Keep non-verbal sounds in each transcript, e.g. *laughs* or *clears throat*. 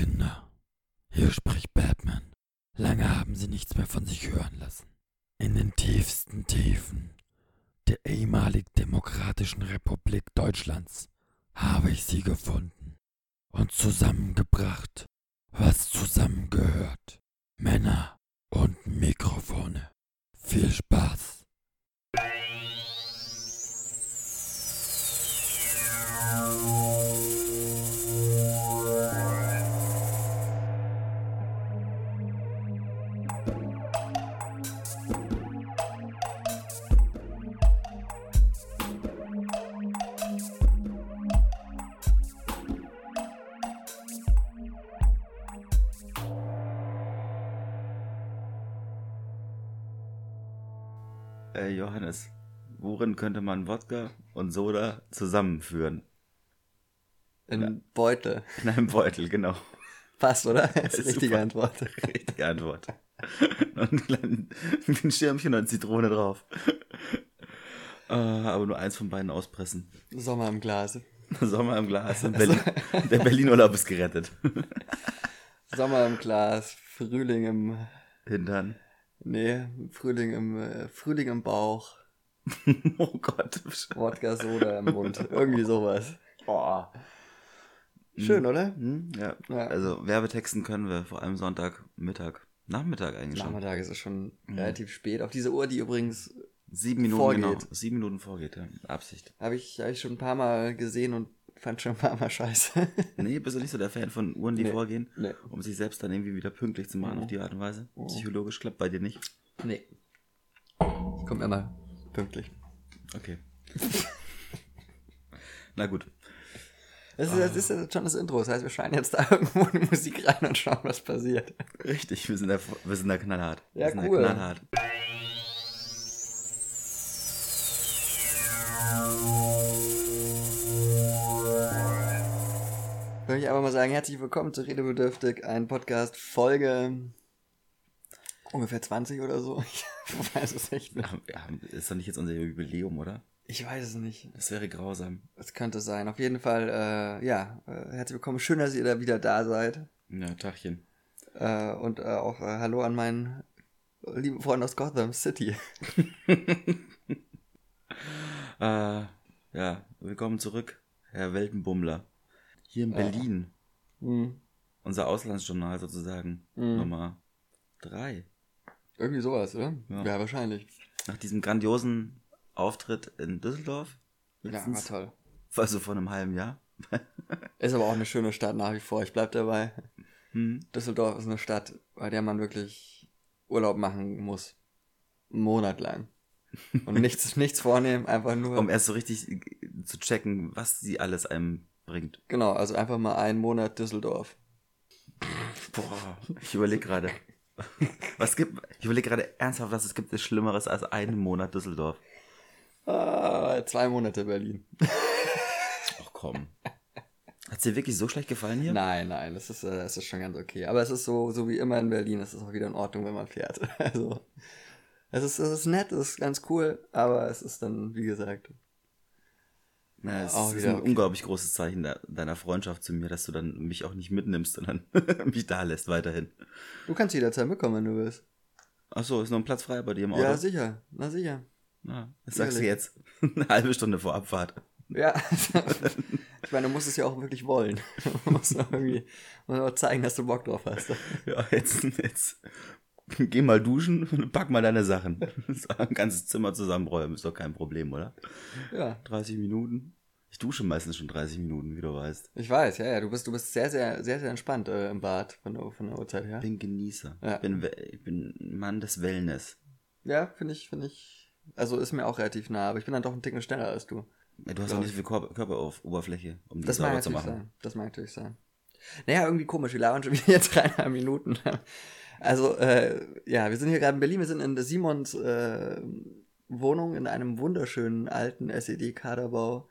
Kinder, hier spricht Batman. Lange haben sie nichts mehr von sich hören lassen. In den tiefsten Tiefen der ehemalig Demokratischen Republik Deutschlands habe ich sie gefunden und zusammengebracht, was zusammengehört. Männer und Mikrofone. Viel Spaß. *laughs* worin könnte man Wodka und Soda zusammenführen? In Ja. Beutel. In einem Beutel, genau. Passt, oder? Das *laughs* ist die Super. richtige Antwort. Richtige Antwort. Und *laughs* ein, Schirmchen und eine Zitrone drauf. Äh, aber nur eins von beiden auspressen. Sommer im Glas. Sommer im Glas. Und Berlin, der Berlin-Urlaub ist gerettet. *laughs* Sommer im Glas, Frühling im. Hintern. Nee, Frühling im, äh, Frühling im Bauch, *laughs* Oh Gott. Wodka Soda im Mund. Irgendwie sowas. Oh. Schön, oder? Hm, ja. Ja. Also Werbetexten können wir vor allem Sonntag, Mittag, Nachmittag eigentlich schon. Nachmittag ist es schon Mhm. relativ spät. Auf diese Uhr, die übrigens Sieben Minuten Vorgeht. genau. Sieben Minuten vorgeht, ja. Absicht. habe ich, hab ich schon ein paar Mal gesehen und fand schon ein paar Mal scheiße. *laughs* Nee, bist du nicht so der Fan von Uhren, die Nee. vorgehen, nee. um sich selbst dann irgendwie wieder pünktlich zu machen Mhm. auf die Art und Weise? Mhm. Psychologisch klappt bei dir nicht. Nee. Ich komme immer pünktlich. Okay. *laughs* Na gut. Das ist, das ist jetzt schon das Intro. Das heißt, wir schreien jetzt da *laughs* irgendwo in die Musik rein und schauen, was passiert. Richtig, wir sind da, wir sind da knallhart. Ja, wir sind cool. da knallhart. Würde ich aber mal sagen, herzlich willkommen zu Redebedürftig, ein Podcast Folge ungefähr 20 oder so. *laughs* Ich weiß es echt nicht. Ist doch nicht jetzt unser Jubiläum, oder? Ich weiß es nicht. Das wäre grausam. Es könnte sein. Auf jeden Fall, äh, ja, äh, herzlich willkommen. Schön, dass ihr da wieder da seid. Ja, Tachchen. Äh, und äh, auch äh, hallo an meinen lieben Freund aus Gotham City. *laughs* *laughs* Äh, ja, willkommen zurück, Herr Weltenbummler. Hier in. Berlin, Hm. unser Auslandsjournal sozusagen, Mhm. Nummer drei. Irgendwie sowas, oder? Ja. Ja, wahrscheinlich. Nach diesem grandiosen Auftritt in Düsseldorf, Ja, war letztens, toll. also vor einem halben Jahr. *laughs* Ist aber auch eine schöne Stadt nach wie vor. Ich bleib dabei. Hm. Düsseldorf ist eine Stadt, bei der man wirklich Urlaub machen muss. Einen Monat lang. Und *laughs* nichts, nichts vornehmen, einfach nur. Um erst so richtig zu checken, was sie alles einem bringt. genau, also einfach mal einen Monat Düsseldorf. Boah, ich überlege gerade. Was gibt, ich überlege gerade ernsthaft, was es gibt, ist Schlimmeres als einen Monat Düsseldorf. Ah, zwei Monate Berlin. Ach komm. Hat's dir wirklich so schlecht gefallen hier? Nein, nein, das ist, äh, das ist schon ganz okay. Aber es ist so, so wie immer in Berlin, es ist auch wieder in Ordnung, wenn man fährt. *laughs* Also, es ist, es ist nett, es ist ganz cool, aber es ist dann, wie gesagt, Ja, es Auch ist ein okay. unglaublich großes Zeichen de deiner Freundschaft zu mir, dass du dann mich auch nicht mitnimmst, sondern *laughs* mich da lässt weiterhin. du kannst jederzeit mitkommen, wenn du willst. Achso, ist noch ein Platz frei bei dir im Auto? Ja, sicher, na sicher. Ja, das sagst du jetzt. *laughs* Eine halbe Stunde vor Abfahrt. Ja, *laughs* ich meine, du musst es ja auch wirklich wollen. Du musst auch irgendwie musst auch zeigen, dass du Bock drauf hast. Ja, jetzt, jetzt *laughs* geh mal duschen und *laughs* pack mal deine Sachen. *laughs* So ein ganzes Zimmer zusammenräumen ist doch kein Problem, oder? Ja, 30 Minuten. Ich dusche meistens schon 30 Minuten, wie du weißt. ich weiß, ja, ja, du bist, du bist sehr, sehr, sehr, sehr entspannt äh, im Bad von der, von der Uhrzeit her. Ich bin Genießer. Ja. Ich, bin, ich bin Mann des Wellness. Ja, finde ich, finde ich, also ist mir auch relativ nah, aber ich bin dann doch ein Ticken schneller als du. Ja, Du hast auch nicht viel Körper, Körperoberfläche, um die Das mag sauber zu natürlich machen. sein. Das mag natürlich sein. Naja, irgendwie komisch. Wir labern schon wieder jetzt dreieinhalb Minuten. Also, äh, ja, wir sind hier gerade in Berlin. Wir sind in der Simons äh, Wohnung in einem wunderschönen alten SED-Kaderbau.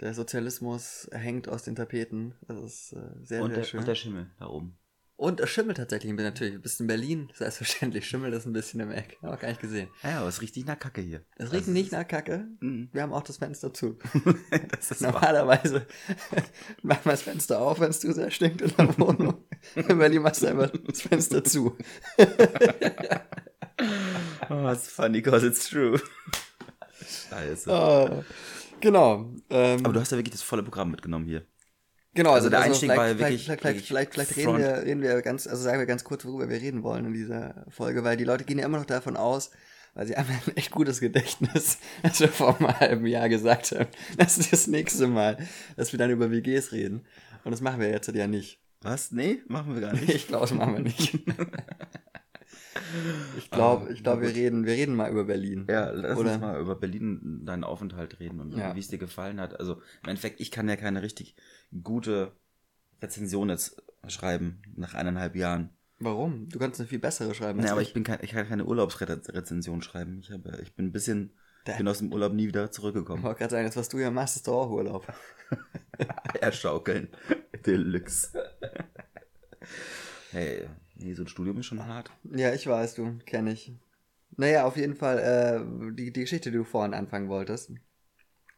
Der Sozialismus hängt aus den Tapeten. Das ist äh, sehr, Und sehr der, schön. und der Schimmel da oben. Und es schimmelt tatsächlich natürlich. Du bist in Berlin, selbstverständlich schimmelt es ein bisschen im Eck. Haben wir gar nicht gesehen. Ja, aber es riecht nicht nach Kacke hier. Es riecht Also, nicht nach Kacke. Mhm. Wir haben auch das Fenster zu. *laughs* das ist. Normalerweise *laughs* machen wir das Fenster auf, wenn es zu sehr stinkt in der *laughs* Wohnung. *laughs* Machst du einfach das Fenster zu. *laughs* Oh, it's funny because it's true. Scheiße. Ah, genau. Ähm, Aber du hast ja wirklich das volle Programm mitgenommen hier. genau, also der Einstieg vielleicht, war wirklich- Vielleicht, wirklich vielleicht, vielleicht, vielleicht reden, wir, reden wir ganz, also sagen wir ganz kurz, worüber wir reden wollen in dieser Folge, weil die Leute gehen ja immer noch davon aus, weil sie haben ja ein echt gutes Gedächtnis, dass *laughs* wir vor einem halben Jahr gesagt haben, das ist das nächste Mal, dass wir dann über WGs reden. Und das machen wir jetzt ja nicht. Was? Nee, machen wir gar *laughs* nicht. Ich glaube, das machen wir nicht. *laughs* Ich glaube, Ah, ich glaube, na wir reden, wir reden mal über Berlin. Ja, lass Oder- uns mal über Berlin, deinen Aufenthalt reden und Ja. wie es dir gefallen hat. Also im Endeffekt, ich kann ja keine richtig gute Rezension jetzt schreiben nach eineinhalb Jahren. Warum? Du kannst eine viel bessere schreiben. Nee, aber ich bin kein, ich kann keine Urlaubsrezension schreiben. Ich habe, ich bin ein bisschen, Da- bin aus dem Urlaub nie wieder Ich zurückgekommen. wollte gerade sagen, das, was du hier machst, ist doch auch Urlaub. *laughs* Eierschaukeln. Deluxe. hey, nee, so ein Studium ist schon hart. Ja, ich weiß, du, kenne ich. Naja, auf jeden Fall, äh, die, die Geschichte, die du vorhin anfangen wolltest.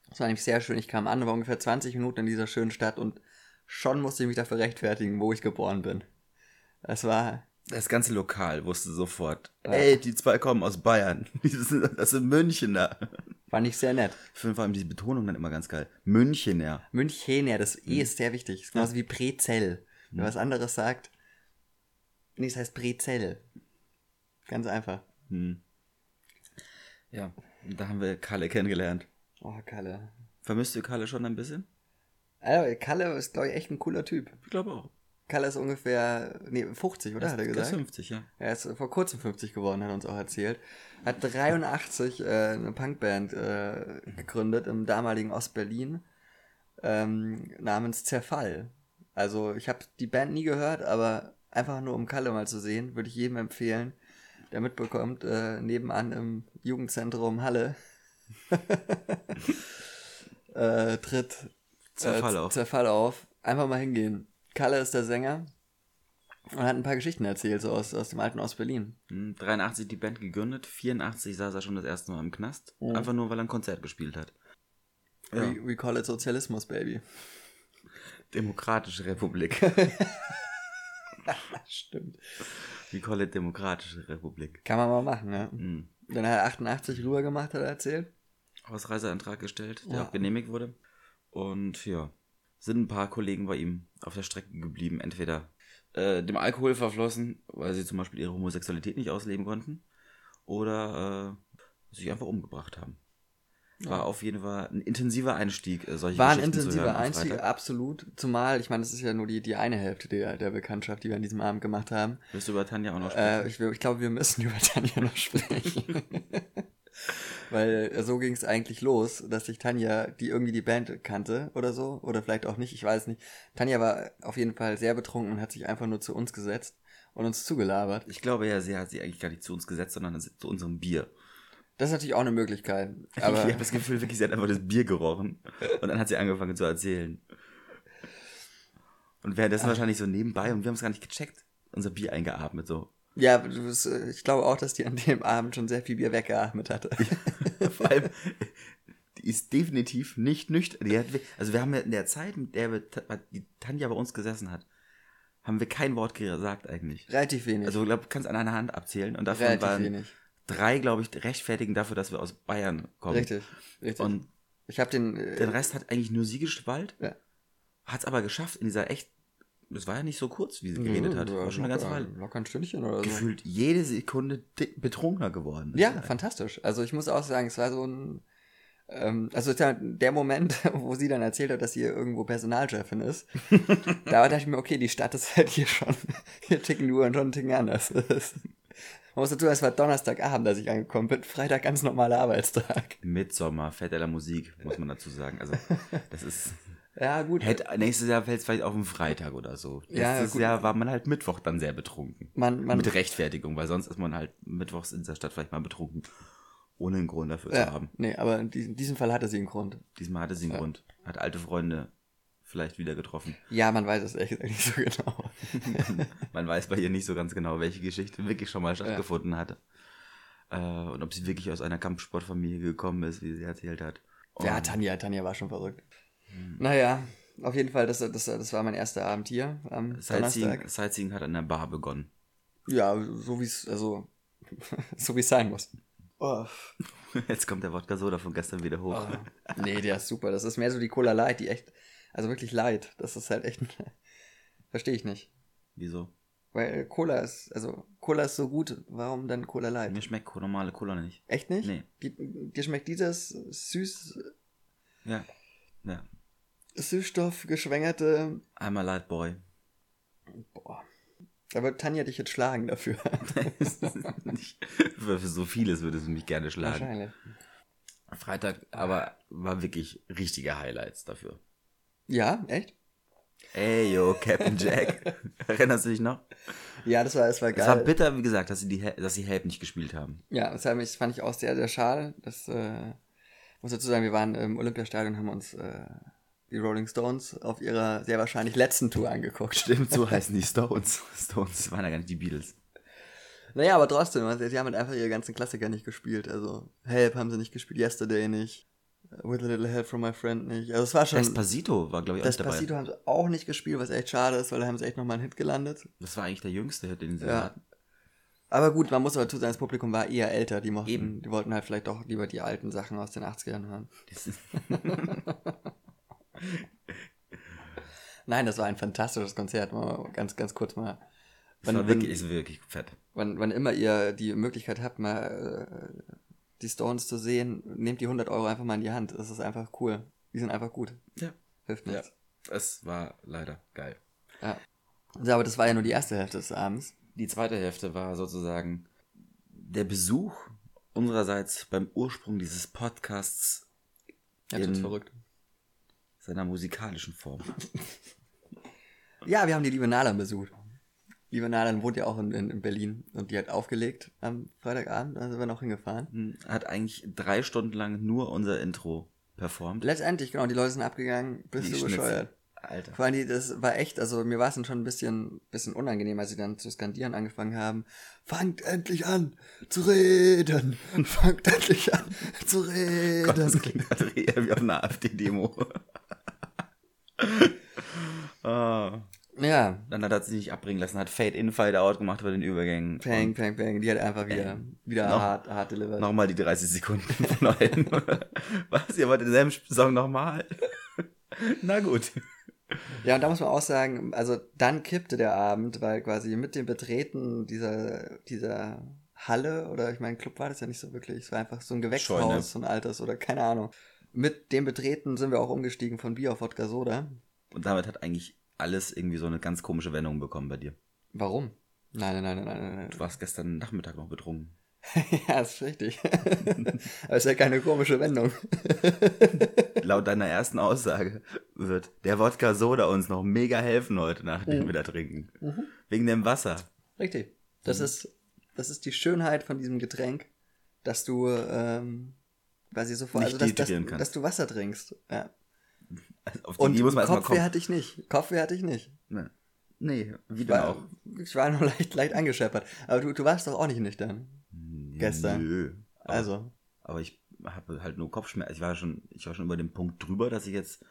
Das war nämlich sehr schön. Ich kam an, war ungefähr 20 Minuten in dieser schönen Stadt und schon musste ich mich dafür rechtfertigen, wo ich geboren bin. Das war, Das ganze Lokal wusste sofort, Ja. ey, die zwei kommen aus Bayern. *laughs* Das sind Münchener. fand ich sehr nett. Ich finde vor allem diese Betonung dann immer ganz geil. Münchener. Münchener, das Hm. E ist sehr wichtig. Das ist genauso wie Brezell. Wer was anderes sagt, nee, es heißt Brezell. Ganz einfach. Hm. Ja, da haben wir Kalle kennengelernt. Oh, Kalle. Vermisst du Kalle schon ein bisschen? Also, Kalle ist, glaube ich, echt ein cooler Typ. Ich glaube auch. Kalle ist ungefähr, nee, 50, oder? Hat er Der ist gesagt? 50, ja. Er ist vor kurzem 50 geworden, hat er uns auch erzählt. Hat 83 äh, eine Punkband äh, gegründet im damaligen Ostberlin ähm, namens Zerfall. Also ich habe die Band nie gehört, aber einfach nur um Kalle mal zu sehen, würde ich jedem empfehlen, der mitbekommt, äh, nebenan im Jugendzentrum Halle *laughs* äh, tritt Zerfall äh, auf. Zerfall auf. Einfach mal hingehen. Kalle ist der Sänger und hat ein paar Geschichten erzählt, so aus, aus dem alten Ostberlin. Hm, 83 die Band gegründet, 84 saß er schon das erste Mal im Knast. Mhm. Einfach nur, weil er ein Konzert gespielt hat. Ja. We, we call it Sozialismus, baby. Demokratische Republik. *laughs* Stimmt. We call it Demokratische Republik. Kann man mal machen, ne? Hm. Dann hat er 88 rüber gemacht, hat er erzählt. Ausreiseantrag gestellt, der Ja. auch genehmigt wurde. Und ja, sind ein paar Kollegen bei ihm auf der Strecke geblieben. Entweder äh, dem Alkohol verflossen, weil sie zum Beispiel ihre Homosexualität nicht ausleben konnten, oder äh, sich einfach umgebracht haben. War Ja. auf jeden Fall ein intensiver Einstieg, äh, solche War ein intensiver hören Einstieg, Freitag. absolut. Zumal, ich meine, das ist ja nur die, die eine Hälfte der, der Bekanntschaft, die wir an diesem Abend gemacht haben. Wirst du über Tanja auch noch sprechen? Äh, ich, ich glaube, wir müssen *laughs* über Tanja noch sprechen. *laughs* Weil äh, so ging es eigentlich los, dass sich Tanja, die irgendwie die Band kannte oder so, oder vielleicht auch nicht, ich weiß nicht. Tanja war auf jeden Fall sehr betrunken und hat sich einfach nur zu uns gesetzt und uns zugelabert. ich glaube ja, sie hat sie eigentlich gar nicht zu uns gesetzt, sondern zu unserem Bier. Das ist natürlich auch eine Möglichkeit. *laughs* ich Aber habe das Gefühl, wirklich, sie hat einfach das Bier gerochen. Und dann hat sie angefangen zu erzählen. Und währenddessen wahrscheinlich so nebenbei, und wir haben es gar nicht gecheckt, unser Bier eingeatmet, so. Ja, äh, ich glaube auch, dass die an dem Abend schon sehr viel Bier weggeatmet hatte. *laughs* Vor allem, die ist definitiv nicht nüchtern. Hat, also wir haben ja in der Zeit, mit der die Tanja bei uns gesessen hat, haben wir kein Wort gesagt eigentlich. Relativ wenig. Also ich glaube, du kannst an einer Hand abzählen. Und davon Relativ waren wenig. drei, glaube ich, rechtfertigen dafür, dass wir aus Bayern kommen. Richtig, richtig. Und ich habe den, äh, den Rest hat eigentlich nur sie geschwallt. Ja. Hat es aber geschafft in dieser echt, das war ja nicht so kurz, wie sie geredet hat. War schon eine ganze Weile. Locker ein Stündchen oder so. Gefühlt jede Sekunde betrunkener geworden. ist. Ja, fantastisch. Also ich muss auch sagen, es war so ein, ähm, also der, Moment, *laughs* wo sie dann erzählt hat, dass sie irgendwo Personalchefin ist, *laughs* da dachte ich mir, okay, die Stadt ist halt hier schon, *laughs* hier ticken die Uhren schon einen Ticken anders. Man muss dazu, sagen, es war Donnerstagabend, als ich angekommen bin, Freitag ganz normaler Arbeitstag. Midsommer, Fett Musik, muss man dazu sagen. Also, das ist. Ja, gut. Hätte, nächstes Jahr fällt es vielleicht auf einen Freitag oder so. Ja, Letztes gut. Jahr war man halt Mittwoch dann sehr betrunken. Man, man, Mit Rechtfertigung, weil sonst ist man halt mittwochs in dieser Stadt vielleicht mal betrunken. Ohne einen Grund dafür zu ja, haben. nee, aber in diesem, diesem Fall hatte sie einen Grund. Diesmal hatte sie einen Ja. Grund. Hat alte Freunde vielleicht wieder getroffen. Ja, man weiß es echt nicht so genau. *laughs* Man weiß bei ihr nicht so ganz genau, welche Geschichte wirklich schon mal stattgefunden hatte. Äh, und ob sie wirklich aus einer Kampfsportfamilie gekommen ist, wie sie erzählt hat. Ja, Und- Tanja, Tanja war schon verrückt. Hm. Naja, auf jeden Fall, das, das, das war mein erster Abend hier am Sightseeing, Donnerstag. Sightseeing hat an der Bar begonnen. Ja, so wie es, also, *laughs* so wie es sein muss. Oh. *laughs* Jetzt kommt der Wodka Soda von gestern wieder hoch. Oh. Nee, der ist super. Das ist mehr so die Cola Light, die echt, also wirklich Light. Das ist halt echt, *laughs* verstehe ich nicht. Wieso? Weil Cola ist, also Cola ist so gut, warum dann Cola Light? Mir schmeckt normale Cola nicht. Echt nicht? Nee. Die, dir schmeckt dieses süß, Ja. Ja. Süßstoff geschwängerte, Einmal Light Boy. boah. Da wird Tanja dich jetzt schlagen dafür. *laughs* Für, so vieles würde sie mich gerne schlagen. Wahrscheinlich. Freitag aber war wirklich richtige Highlights dafür. Ja, echt? Ey, yo, Captain Jack. *laughs* Erinnerst du dich noch? Ja, das war, das war geil. Es war bitter, wie gesagt, dass sie, die, dass sie Help nicht gespielt haben. Ja, das fand ich, fand ich auch sehr, sehr schade. Das äh, muss dazu sagen, wir waren im Olympiastadion und haben uns äh, die Rolling Stones auf ihrer sehr wahrscheinlich letzten Tour angeguckt. Stimmt, so *laughs* heißen die Stones. Stones waren ja gar nicht die Beatles. Naja, aber trotzdem, also, sie haben halt einfach ihre ganzen Klassiker nicht gespielt. Also Help haben sie nicht gespielt, Yesterday nicht, With a Little Help from My Friend nicht. Also es war schon... Despacito war, glaube ich, auch Despacito dabei. haben sie auch nicht gespielt, was echt schade ist, weil da haben sie echt nochmal einen Hit gelandet. Das war eigentlich der jüngste Hit, den sie Ja. hatten. Aber gut, man muss aber dazu sagen, das Publikum war eher älter. Die mochten, Eben. die wollten halt vielleicht doch lieber die alten Sachen aus den 80ern hören. *laughs* Nein, das war ein fantastisches Konzert. Mal ganz, ganz kurz mal. das war wirklich, ist wirklich fett. wann, wann immer ihr die Möglichkeit habt, mal äh, die Stones zu sehen, nehmt die 100 Euro einfach mal in die Hand. Das ist einfach cool. Die sind einfach gut. Ja. Hilft Ja. nichts. Es war leider geil. Ja. ja. Aber das war ja nur die erste Hälfte des Abends. Die zweite Hälfte war sozusagen der Besuch unsererseits beim Ursprung dieses Podcasts Jetzt In- verrückt. Seiner musikalischen Form. *laughs* Ja, wir haben die liebe Nalan besucht. Liebe Nalan wohnt ja auch in, in, in Berlin und die hat aufgelegt am Freitagabend, da sind wir noch hingefahren. Hm, Hat eigentlich drei Stunden lang nur unser Intro performt. Letztendlich, genau, die Leute sind abgegangen, bist Wie du bescheuert. Alter. Vor allem, die, das war echt, also mir war es dann schon ein bisschen, bisschen unangenehm, als sie dann zu skandieren angefangen haben. Fangt endlich an zu reden! *laughs* Fangt endlich an zu Gott, das reden! klingt gerade eher wie auf einer AfD-Demo. *laughs* ah. Ja, Dann hat er sich nicht abbringen lassen, hat Fade in, Fade out gemacht bei den Übergängen. pang, Und pang, pang, die hat einfach wieder, Bang. wieder Noch- hart, hart delivered. Nochmal die 30 Sekunden von. *laughs* Was? Ihr wollt denselben Song nochmal? Na gut. Ja, und da muss man auch sagen, also dann kippte der Abend, weil quasi mit dem Betreten dieser, dieser Halle, oder ich meine, Club war das ja nicht so wirklich, es war einfach so ein Gewächshaus, Scheune. so ein altes oder keine Ahnung. Mit dem Betreten sind wir auch umgestiegen von Bier auf Wodka Soda. Und damit hat eigentlich alles irgendwie so eine ganz komische Wendung bekommen bei dir. Warum? Nein, nein, nein, nein, nein, nein. Du warst gestern Nachmittag noch betrunken. *laughs* ja, ist richtig. *laughs* Aber ist ja keine komische Wendung. *laughs* Laut deiner ersten Aussage wird der Wodka Soda uns noch mega helfen heute, nachdem Mhm. wir da trinken. Wegen dem Wasser. Richtig. Das ist, das ist die Schönheit von diesem Getränk, dass du ähm, quasi sofort, also dass, dass, dass du Wasser trinkst. Ja. Also auf Und Idee muss man Kopfweh hatte ich nicht. Kopfweh hatte ich nicht. Ne. Nee, wie denn War, auch. ich war nur leicht, leicht angescheppert. Aber du, du warst doch auch nicht nüchtern. Gestern. Nö. Aber, Also, aber ich habe halt nur Kopfschmerzen. Ich war schon, ich war schon über den Punkt drüber, dass ich jetzt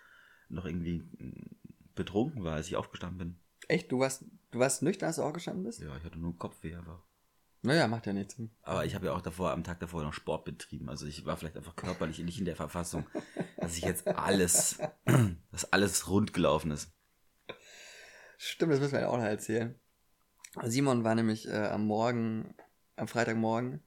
noch irgendwie mm, betrunken war, als ich aufgestanden bin. echt, du warst, du warst nüchtern, als du auch gestanden bist? Ja, ich hatte nur Kopfweh einfach. Naja, macht ja nichts. Aber ich habe ja auch davor, am Tag davor noch Sport betrieben. Also ich war vielleicht einfach körperlich nicht in der Verfassung, *laughs* dass ich jetzt alles, *clears throat* dass alles rund gelaufen ist. Stimmt, das müssen wir ja auch noch erzählen. Simon war nämlich äh, am Morgen, am Freitagmorgen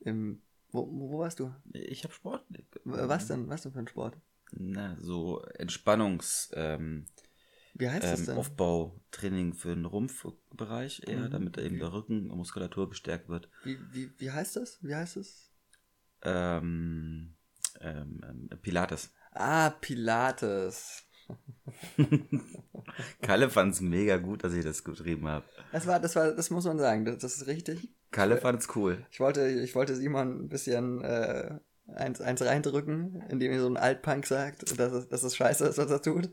im. Wo, wo warst du? Ich habe Sport. Was denn? Was denn für ein Sport? Na, so Entspannungs, ähm, Wie heißt das ähm, denn? Aufbautraining für den Rumpfbereich eher, Mhm. damit da eben der Rücken und Muskulatur gestärkt wird. Wie, wie, wie heißt das? Wie heißt es? Ähm, ähm, ähm, Pilates. Ah, Pilates. *laughs* Kalle fand es mega gut, dass ich das geschrieben habe. Das war, das war, das muss man sagen, das, das ist richtig. Kalle fand es cool. Ich wollte, ich wollte Simon ein bisschen äh, eins, eins reindrücken, indem er so ein Altpunk sagt, dass es, dass es scheiße ist, was er tut.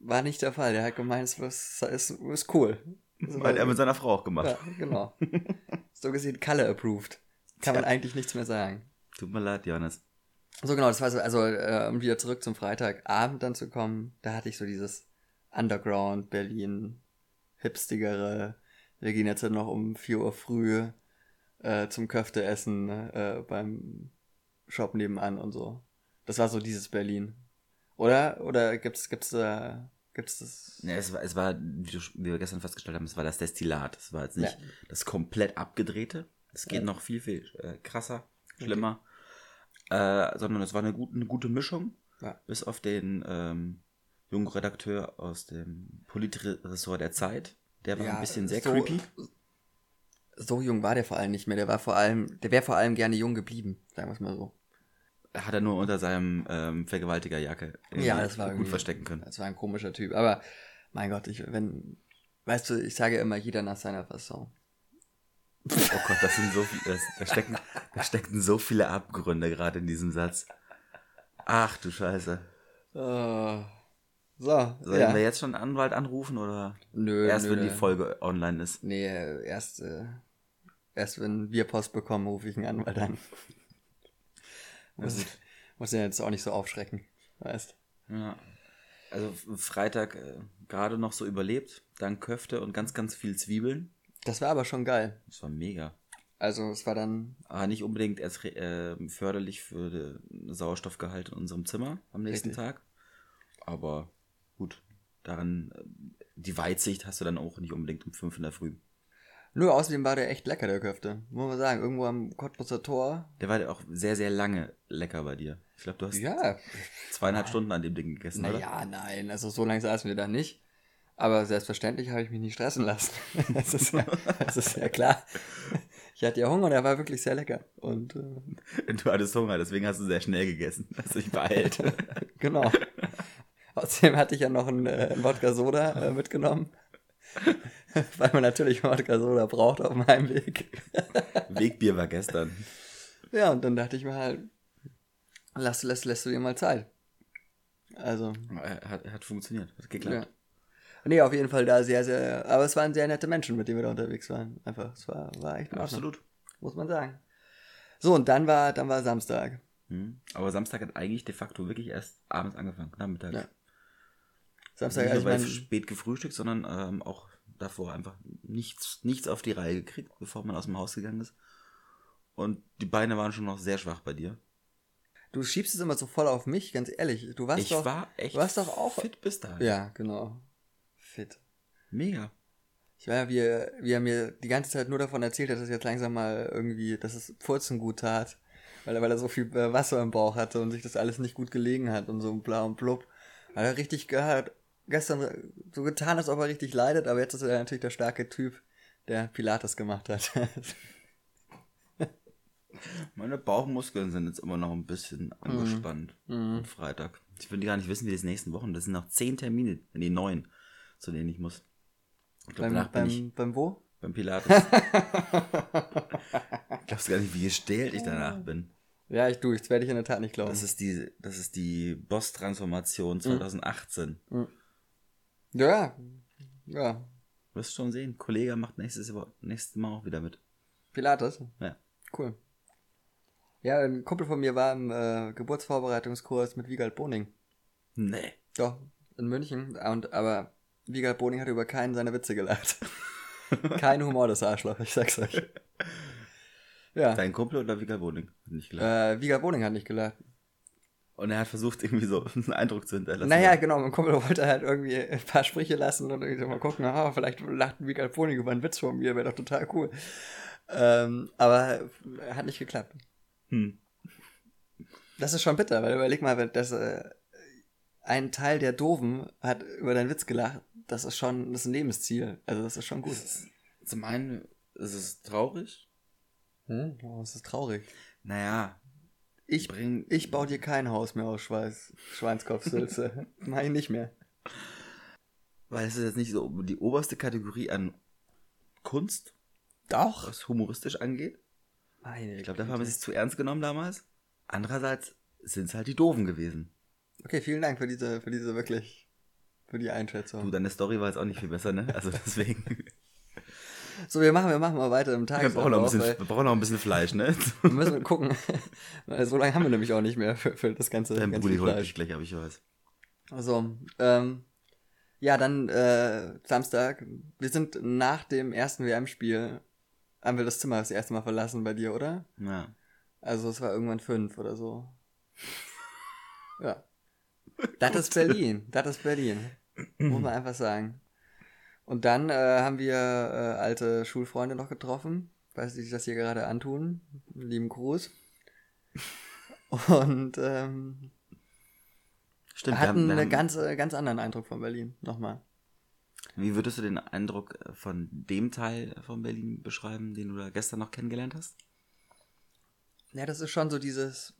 war nicht der Fall. Der hat gemeint, es ist, ist, ist cool. Das *laughs* Hat er mit seiner Frau auch gemacht. ja, genau. *laughs* so gesehen, Kalle approved. Kann man Tja. eigentlich nichts mehr sagen. Tut mir leid, Johannes. So genau, das war so, also äh, um wieder zurück zum Freitagabend dann zu kommen, da hatte ich so dieses Underground Berlin, hipstigere. Wir gehen jetzt noch um 4 Uhr früh äh, zum Köfte essen äh, beim Shop nebenan und so. Das war so dieses Berlin. Oder? Oder gibt's, gibt's, äh, gibt's das? Ja, es war, es war, wie, wir gestern festgestellt haben, es war das Destillat. Es war jetzt nicht Ja. das komplett abgedrehte. Es geht Ja. noch viel, viel äh, krasser, schlimmer. Äh, sondern es war eine, gut, eine gute Mischung. Ja. Bis auf den ähm, jungen Redakteur aus dem Politressort der Zeit. Der war Ja, ein bisschen sehr so- creepy. So jung war der vor allem nicht mehr. Der war vor allem, der wäre vor allem gerne jung geblieben, sagen wir es mal so. Hat er nur unter seinem ähm, Vergewaltigerjacke Ja, das war gut verstecken können. Das war ein komischer Typ. Aber mein Gott, ich, wenn, weißt du, ich sage immer jeder nach seiner Fasson. Oh Gott, das sind so viele, da, stecken, da stecken so viele Abgründe gerade in diesem Satz. Ach du Scheiße. Äh, so, Sollen ja. wir jetzt schon einen Anwalt anrufen oder Nö, erst nö, wenn die. Folge online ist? Nee, erst, äh, erst wenn wir Post bekommen, rufe ich einen Anwalt an. *laughs* muss, muss den jetzt auch nicht so aufschrecken, weißt Ja. Also Freitag äh, gerade noch so überlebt, dann Köfte und ganz, ganz viel Zwiebeln. Das war aber schon geil. Das war mega. Also, es war dann, Aber nicht unbedingt erst äh, förderlich für den Sauerstoffgehalt in unserem Zimmer am nächsten Richtig. Tag. Aber gut, daran, äh, die Weitsicht hast du dann auch nicht unbedingt um 5 in der Früh. nö, außerdem war der echt lecker, der Köfte. Muss man sagen, irgendwo am Cottbusser Tor. Der war auch sehr, sehr lange lecker bei dir. Ich glaube, du hast Ja, zweieinhalb Stunden an dem Ding gegessen, oder? Naja, nein, also so lange saßen wir da nicht. Aber selbstverständlich habe ich mich nicht stressen lassen. *laughs* das, ist ja, das ist ja klar. Ich hatte ja Hunger und er war wirklich sehr lecker. Und äh, *laughs* Du hattest Hunger, deswegen hast du sehr schnell gegessen. Hast dich beeilt. *laughs* genau. Außerdem hatte ich ja noch einen, äh, einen Wodka-Soda äh, mitgenommen. *laughs* Weil man natürlich Wodka-Soda braucht auf dem Heimweg. *laughs* Wegbier war gestern. Ja, und dann dachte ich mir halt, lass, lässt, lässt du dir mal Zeit. Also, Äh, Hat, hat funktioniert, hat Ja. geklappt. Nee, auf jeden Fall da sehr, sehr. Aber es waren sehr nette Menschen, mit denen wir da unterwegs waren. Einfach, es war, war echt Ordnung, Absolut. Muss man sagen. So, und dann war, dann war Samstag. Mhm. Aber Samstag hat eigentlich de facto wirklich erst abends angefangen, nachmittags. Ja. Samstag, Nicht nur ich mein, spät gefrühstückt, sondern ähm, auch davor einfach nichts, nichts auf die Reihe gekriegt, bevor man aus dem Haus gegangen ist. Und die Beine waren schon noch sehr schwach bei dir. du schiebst es immer so voll auf mich, ganz ehrlich. Du warst ich doch. war echt du warst doch auch. fit bis dahin. Ja, genau. Fit. Mega. Ich war ja, wie, er- wie er mir die ganze Zeit nur davon erzählt hat, dass jetzt langsam mal irgendwie, dass es Purzen gut tat. Weil er, weil er so viel äh, Wasser im Bauch hatte und sich das alles nicht gut gelegen hat und so bla und blub. Hat er richtig gehört, gestern so getan, als ob er richtig leidet, aber jetzt ist er natürlich der starke Typ, der Pilates gemacht hat. *laughs* Meine Bauchmuskeln sind jetzt immer noch ein bisschen angespannt Mhm. am Freitag. Ich will gar nicht wissen, wie das nächsten Wochen. Das sind noch zehn Termine, nee, neun, zu denen ich muss. Ich glaube, beim, bin ich beim, beim wo? beim Pilates. *laughs* Glaubst gar nicht, wie gestählt ich danach bin. Ja, ich du, das werde ich in der Tat nicht glauben. Das ist die, das ist die Mhm. Boss-Transformation 2018. ja, ja. Wirst schon sehen. Kollege macht nächstes, nächstes Mal auch wieder mit. Pilates? Ja. Cool. Ja, ein Kumpel von mir war im äh, Geburtsvorbereitungskurs mit Wiegald Boning. Nee. Doch, in München. Und, aber Wiegald Boning hat über keinen seiner Witze gelacht. *laughs* Kein Humor, das Arschloch, ich sag's euch. *laughs* Ja, Dein Kumpel oder Vika Boning? Hat Nicht gelacht. äh, Wiegald Boning hat nicht gelacht. Und er hat versucht, irgendwie so *laughs* einen Eindruck zu hinterlassen. naja, genau, mein Kumpel wollte halt irgendwie ein paar Sprüche lassen und irgendwie so mal gucken, ah, vielleicht lacht Wiegald Boning über einen Witz von mir, wäre doch total cool. Ähm, aber hat nicht geklappt. Hm. Das ist schon bitter, weil überleg mal, wenn das äh, ein Teil der Doofen hat über deinen Witz gelacht, das ist schon das ist ein Lebensziel. Also das ist schon gut. Zum einen ist es traurig. Hm? Oh, das ist traurig. Naja, Ich, bring. ich baue dir kein Haus mehr aus Schweiß, Schweinskopfsülze. *laughs* Ich nicht mehr. Weil es ist jetzt nicht so die oberste Kategorie an Kunst, Doch. was humoristisch angeht. Meine Ich glaube, dafür haben sie es zu ernst genommen damals. Andererseits sind es halt die Doofen gewesen. Okay, vielen Dank für diese, für diese wirklich für die Einschätzung. Du, deine Story war jetzt auch nicht viel besser, ne? Also *laughs* deswegen. So, wir machen, wir machen mal weiter im Wir brauchen, noch ein bisschen, wir brauchen noch ein bisschen Fleisch, ne? Wir müssen gucken. So lange haben wir nämlich auch nicht mehr für, für das ganze, Dein ganze holt Fleisch. gleich, aber ich weiß. Also, ähm, ja, dann äh, Samstag. Wir sind nach dem ersten WM-Spiel, haben wir das Zimmer das erste Mal verlassen bei dir, oder? Ja. Also es war irgendwann fünf oder so. Ja. Das ist Berlin. Das ist Berlin. Muss man einfach sagen. Und dann äh, haben wir äh, alte Schulfreunde noch getroffen. Weiß nicht, das hier gerade antun. Lieben Gruß. *laughs* Und ähm, Stimmt, wir hatten haben, wir einen haben, ganz, äh, ganz anderen Eindruck von Berlin. Nochmal. Wie würdest du den Eindruck von dem Teil von Berlin beschreiben, den du da gestern noch kennengelernt hast? Ja, das ist schon so dieses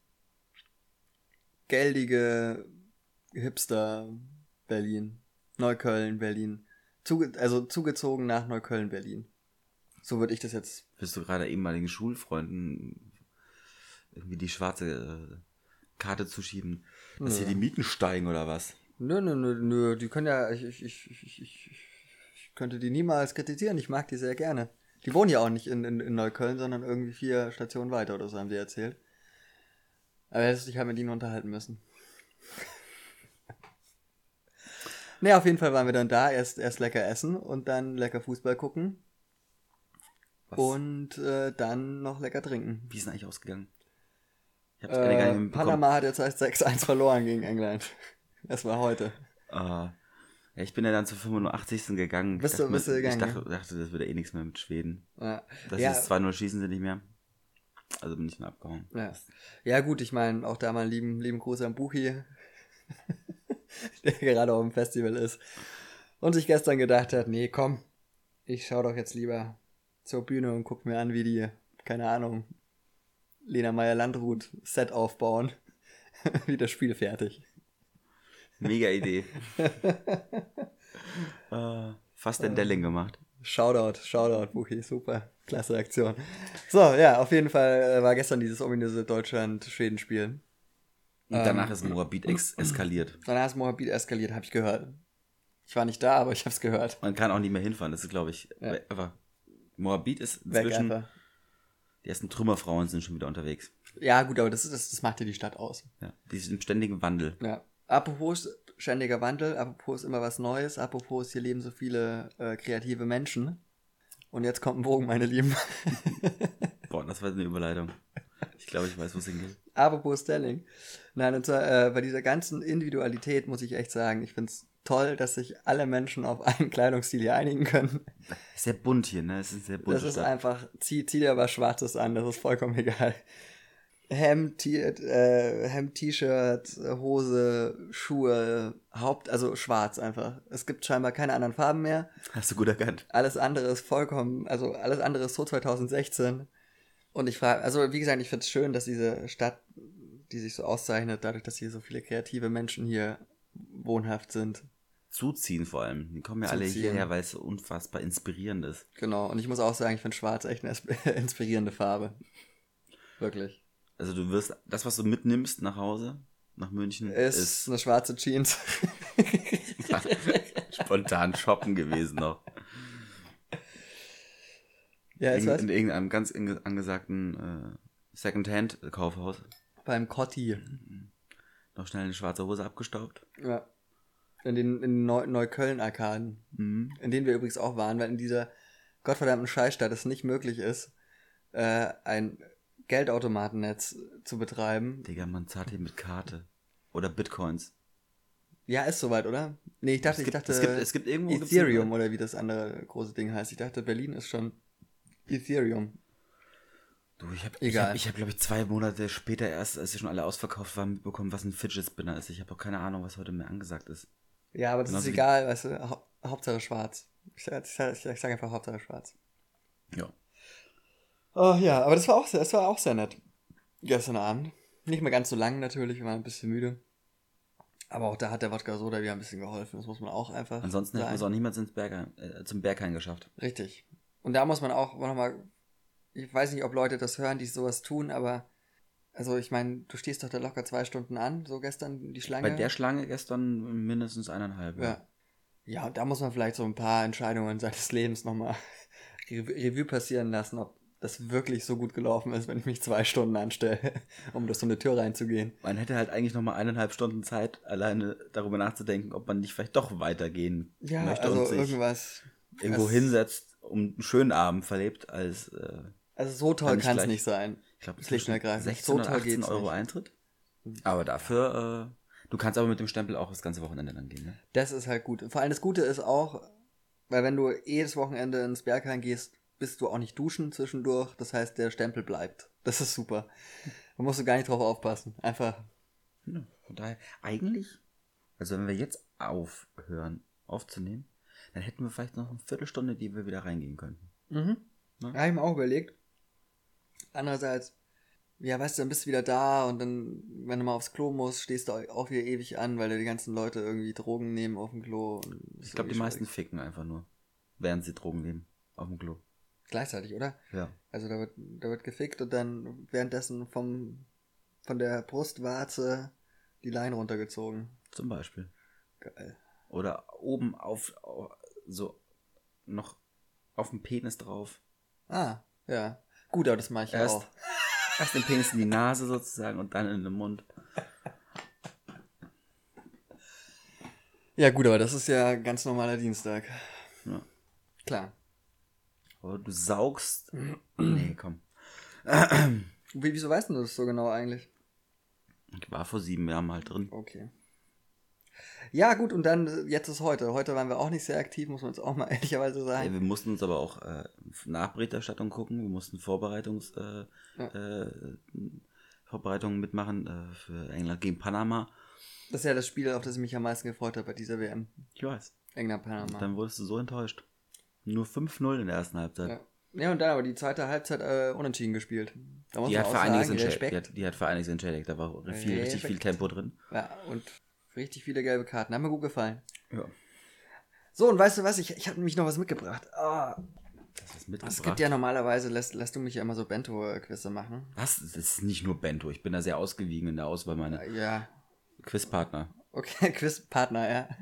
geldige Hipster Berlin. Neukölln, Berlin. Zuge also zugezogen nach Neukölln, Berlin. So würde ich das jetzt. Bist du gerade ehemaligen Schulfreunden irgendwie die schwarze äh, Karte zuschieben, dass Nö. hier die Mieten steigen oder was? Nö, nö, nö, nö. Die können ja. Ich, ich, ich, ich, ich, ich könnte die niemals kritisieren. Ich mag die sehr gerne. Die wohnen ja auch nicht in, in, in Neukölln, sondern irgendwie vier Stationen weiter oder so, haben sie erzählt. Aber dich halt mit ihnen unterhalten müssen. Ne, auf jeden Fall waren wir dann da. Erst, erst lecker essen und dann lecker Fußball gucken. was? Und äh, dann noch lecker trinken. Wie ist denn eigentlich ausgegangen? Ich hab's gerade gar nicht Äh. Panama hat jetzt heißt 6-1 verloren gegen England. Das war heute. Ja, ich bin ja dann zur 85. gegangen. Bist ich du- dachte, bist du gegangen, Ich dachte, dachte, das würde eh nichts mehr mit Schweden. Ja, Das ja, ist 2-0 schießen sie nicht mehr. Also bin ich dann abgehauen. ja. ja gut, ich meine, auch da mal lieben, lieben Gruß an Buchi, *laughs* der gerade auf dem Festival ist. Und sich gestern gedacht hat, nee, komm, ich schau doch jetzt lieber zur Bühne und guck mir an, wie die, keine Ahnung, Lena Meyer-Landrut Set aufbauen. *laughs* wie das Spiel fertig. Mega Idee. äh, *laughs* fast den Delling gemacht. Shoutout, Shoutout, Buchi, super, klasse Aktion. So, ja, auf jeden Fall äh, war gestern dieses ominöse Deutschland-Schweden-Spiel. Und Ähm, danach ist Moabit eskaliert. Danach ist Moabit eskaliert, habe ich gehört. Ich war nicht da, aber ich habe es gehört. Man kann auch nicht mehr hinfahren. Das ist, glaube ich, Ja. aber Moabit ist Weg inzwischen, einfach. die ersten Trümmerfrauen sind schon wieder unterwegs. Ja, gut, aber das, ist, das, das macht ja die Stadt aus. Ja, die sind im ständigen Wandel. Ja. Apropos ständiger Wandel, apropos immer was Neues, apropos hier leben so viele äh, kreative Menschen. Und jetzt kommt ein Bogen, meine Lieben. *laughs* Boah, das war eine Überleitung. Ich glaube, ich weiß, wo es hingeht. apropos Stelling. Nein, und zwar äh, bei dieser ganzen Individualität muss ich echt sagen, ich finde es toll, dass sich alle Menschen auf einen Kleidungsstil hier einigen können. Sehr bunt hier, ne? Es ist sehr bunt. Das ist einfach, zieh, zieh dir was Schwarzes an, das ist vollkommen *laughs* egal. Hemd, äh, Hemd, T-Shirt, Hose, Schuhe, Haupt, also schwarz einfach. Es gibt scheinbar keine anderen Farben mehr. Hast du gut erkannt. Alles andere ist vollkommen, also alles andere ist so 2016. Und ich frage, also wie gesagt, ich finde es schön, dass diese Stadt, die sich so auszeichnet, dadurch, dass hier so viele kreative Menschen hier wohnhaft sind. Zuziehen vor allem. Die kommen ja alle Zuziehen. hierher, weil es so unfassbar inspirierend ist. Genau. Und ich muss auch sagen, ich finde schwarz echt eine *laughs* inspirierende Farbe. Wirklich. Also du wirst, das, was du mitnimmst nach Hause, nach München, Ist, ist, eine schwarze Jeans. *laughs* spontan shoppen gewesen noch. Ja, ist in, was? in irgendeinem ganz angesagten äh, Secondhand-Kaufhaus. Beim Cotti. Noch schnell eine schwarze Hose abgestaubt. Ja. In den, in Neu Neukölln-Arkaden. Mhm. In denen wir übrigens auch waren, weil in dieser gottverdammten Scheißstadt es nicht möglich ist, äh, ein Geldautomatennetz zu betreiben. Digga, man zahlt hier mit Karte. Oder Bitcoins. Ja, ist soweit, oder? Nee, ich dachte, es, gibt, ich dachte es, gibt, es gibt irgendwo... Ethereum oder wie das andere große Ding heißt. Ich dachte, Berlin ist schon Ethereum. Du, ich habe, ich Egal. hab, glaube ich, zwei Monate später erst, als sie schon alle ausverkauft waren, mitbekommen, was ein Fidget Spinner ist. Ich habe auch keine Ahnung, was heute mehr angesagt ist. Ja, aber das Genauso ist egal, weißt du, Hau Hauptsache schwarz. Ich, ich, ich, sage einfach Hauptsache schwarz. Ja. Oh ja, aber das war auch sehr, das war auch sehr nett. Gestern Abend. Nicht mehr ganz so lang natürlich, wir waren ein bisschen müde. Aber auch da hat der Wodka Soda wieder ein bisschen geholfen. Das muss man auch einfach Ansonsten hätten wir es auch niemals ins Bergheim, äh, zum Berghain geschafft. Richtig. Und da muss man auch nochmal, ich weiß nicht, ob Leute das hören, die sowas tun, aber also ich meine, du stehst doch da locker zwei Stunden an, so gestern die Schlange. Bei der Schlange gestern mindestens eineinhalb. ja. Ja, da muss man vielleicht so ein paar Entscheidungen seines Lebens nochmal *laughs* Revue passieren lassen, ob das wirklich so gut gelaufen ist, wenn ich mich zwei Stunden anstelle, *laughs* um durch so eine Tür reinzugehen. Man hätte halt eigentlich nochmal eineinhalb Stunden Zeit, alleine darüber nachzudenken, ob man nicht vielleicht doch weitergehen Ja, möchte also und sich irgendwas. irgendwo hinsetzt und einen schönen Abend verlebt, als äh, Also so toll Kann es nicht sein. ich glaube, Schlicht und ergreifend. 16 So oder toll 18 geht's Euro nicht. Eintritt. Aber dafür, äh, du kannst aber mit dem Stempel auch das ganze Wochenende dann gehen, ne? Das ist halt gut. Vor allem das Gute ist auch, weil wenn du jedes Wochenende ins Berghain gehst, bist du auch nicht duschen zwischendurch. Das heißt, der Stempel bleibt. Das ist super. Da musst du gar nicht drauf aufpassen. Einfach. Ja, von daher, eigentlich, also wenn wir jetzt aufhören aufzunehmen, dann hätten wir vielleicht noch eine Viertelstunde, die wir wieder reingehen könnten. Mhm. Ne? Habe ich mir auch überlegt. Andererseits, ja, weißt du, dann bist du wieder da und dann, wenn du mal aufs Klo musst, stehst du auch wieder ewig an, weil da die ganzen Leute irgendwie Drogen nehmen auf dem Klo. Ich glaube, die irgendwie meisten ficken einfach nur, während sie Drogen nehmen, auf dem Klo. Gleichzeitig, oder? Ja. Also da wird, da wird gefickt und dann währenddessen vom, von der Brustwarze die Leine runtergezogen. Zum Beispiel. Geil. Oder oben auf, au- so noch auf dem Penis drauf. Ah, ja. Gut, aber das mache ich Erst- auch. *laughs* Erst den Penis in die Nase sozusagen und dann in den Mund. Ja, gut, aber das ist ja ganz normaler Dienstag. Ja. Klar. Aber du saugst. *clears throat* nee, komm. Wie, wieso weißt du das so genau eigentlich? Ich war vor sieben Jahren mal drin. Okay. Ja, gut, und dann, äh, jetzt ist heute. Heute waren wir auch nicht sehr aktiv, muss man jetzt auch mal *laughs* ehrlicherweise Ja, sagen. wir mussten uns aber auch äh, Nachberichterstattung gucken. Wir mussten Vorbereitungs, äh, Ja. äh, Vorbereitungen mitmachen äh, für England gegen Panama. Das ist ja das Spiel, auf das ich mich am meisten gefreut habe bei dieser WM. Ich weiß. England-Panama. Dann wurdest du so enttäuscht. Nur 5-0 in der ersten Halbzeit. Ja. ja, und dann aber die zweite Halbzeit äh, unentschieden gespielt. Da muss Die, man hat auch sagen, entschädigt. Die, hat, die hat für einiges entschädigt. Da war viel, richtig viel. Tempo drin. Ja, und richtig viele gelbe Karten. Haben mir gut gefallen. Ja. So, und weißt du was? Ich, ich habe nämlich noch was mitgebracht. Ah, Das ist mitgebracht. es gibt ja normalerweise, lässt, lässt du mich ja immer so Bento-Quizze machen. Was? Das ist nicht nur Bento. Ich bin da sehr ausgewiegen in der Auswahl meiner Ja, Quizpartner. okay, *laughs* Quizpartner, ja. *laughs*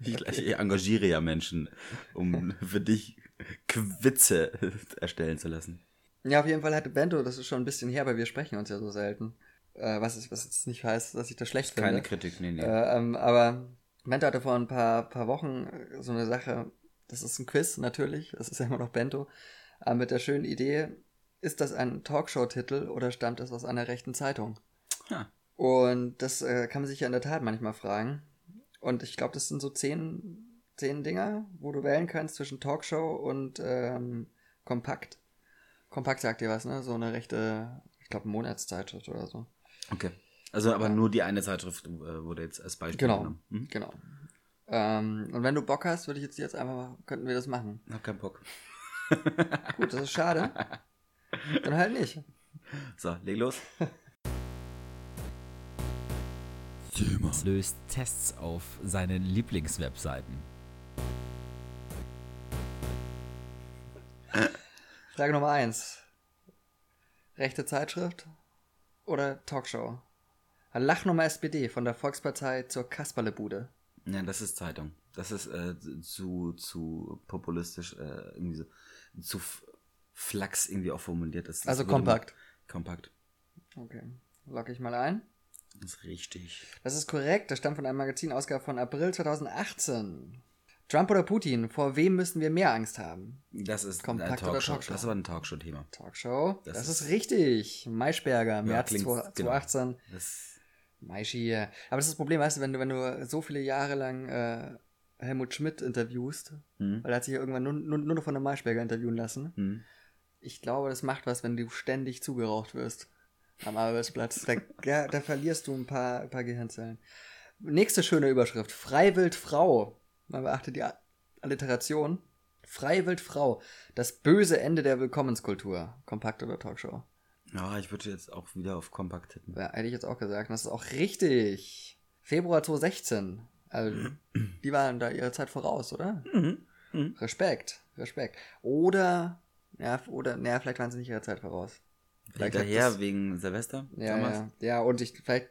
Ich, ich engagiere ja Menschen, um für dich Quizze erstellen zu lassen. Ja, auf jeden Fall hatte Bento, das ist schon ein bisschen her, weil wir sprechen uns ja so selten. Äh, was, ist, was jetzt nicht heißt, dass ich das schlecht finde. Keine Kritik, nee, nee. Äh, ähm, aber Bento hatte vor ein paar, paar Wochen äh, so eine Sache, das ist ein Quiz natürlich, das ist ja immer noch Bento, aber mit der schönen Idee, ist das ein Talkshow-Titel oder stammt das aus einer rechten Zeitung? Ja. Und das äh, kann man sich ja in der Tat manchmal fragen. Und ich glaube, das sind so zehn, zehn Dinger, wo du wählen kannst zwischen Talkshow und ähm, Kompakt. Kompakt sagt dir was, ne? So eine rechte, ich glaube, Monatszeitschrift oder so. Okay. Also aber Ja. nur die eine Zeitschrift äh, wurde jetzt als Beispiel Genau. genommen. Hm? Genau. Ähm, und wenn du Bock hast, würde ich jetzt, jetzt einfach, könnten wir das machen. Hab keinen Bock. *laughs* Gut, das ist schade. Dann halt nicht. So, leg los. Thema. löst Tests auf seinen Lieblingswebseiten. Frage Nummer eins. Rechte Zeitschrift oder Talkshow? Lachnummer SPD von der Volkspartei zur Kasperlebude. Ja, das ist Zeitung. Das ist äh, zu, zu populistisch, äh, irgendwie so, zu flachs irgendwie auch formuliert. Das, das Also würde man- kompakt. Kompakt. Okay. Logge ich mal ein. Das ist richtig. Das ist korrekt. Das stammt von einem Magazinausgabe von April 2018. Trump oder Putin? Vor wem müssen wir mehr Angst haben? Das ist Kompakt ein oder Talkshow. Talkshow? Das war ein Talkshow-Thema. Talkshow. Das, Das ist, ist- richtig. Maischberger, März klingt- 2018. Das, Maischi. Aber das ist das Problem, weißt du, wenn du, wenn du so viele Jahre lang äh, Helmut Schmidt interviewst, hm, weil er hat sich ja irgendwann nur, nur, nur noch von der Maischberger interviewen lassen. hm. Ich glaube, das macht was, wenn du ständig zugeraucht wirst am Arbeitsplatz. Da, ja, da verlierst du ein paar, ein paar Gehirnzellen. Nächste schöne Überschrift. Freiwild Frau. Man beachte die Alliteration. Freiwild Frau. Das böse Ende der Willkommenskultur. Kompakt oder Talkshow? Ja, ich würde jetzt auch wieder auf Kompakt tippen. Ja, hätte ich jetzt auch gesagt. Das ist auch richtig. Februar 2016. Also, die waren da ihre Zeit voraus, oder? Mhm. Mhm. Respekt, Respekt. Oder, ja, oder, naja, vielleicht waren sie nicht ihrer Zeit voraus. Vielleicht Hinterher das- wegen Silvester Ja, damals. ja, ja, und ich, vielleicht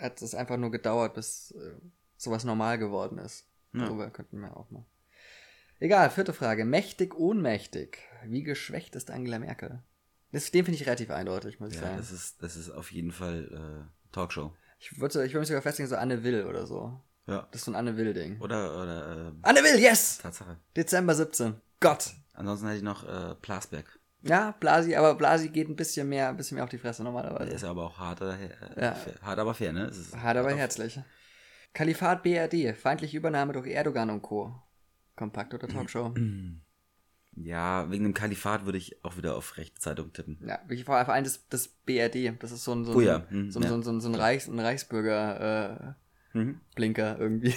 hat es einfach nur gedauert, bis äh, sowas normal geworden ist. Ja. Darüber könnten wir auch mal. Egal, vierte Frage. Mächtig, ohnmächtig. Wie geschwächt ist Angela Merkel? Das, den finde ich relativ eindeutig, muss ich Ja, sagen. das ist, das ist auf jeden Fall äh, Talkshow. Ich würde, ich würde mich sogar festlegen, so Anne Will oder so. Ja. Das ist so ein Anne Will-Ding. Oder, oder, äh, Anne Will, yes! Tatsache. Dezember 17. Gott. Ansonsten hätte ich noch äh, Plasberg. Ja, Blasi, aber Blasi geht ein bisschen mehr, ein bisschen mehr auf die Fresse Der normalerweise. ist aber auch hart, oder, äh, Ja. fair, hart aber fair, ne? Hart aber auf- herzlich. Kalifat BRD, feindliche Übernahme durch Erdogan und Co. Kompakt oder Talkshow? *clears throat* Ja, wegen dem Kalifat würde ich auch wieder auf rechte Zeitung tippen. Ja, ich vor allem das, das BRD, das ist so ein, so ein, Oh ja, hm, so ein, ja. so ein, so ein, so ein, Reichs-, ein Reichsbürger-Blinker Mhm. irgendwie.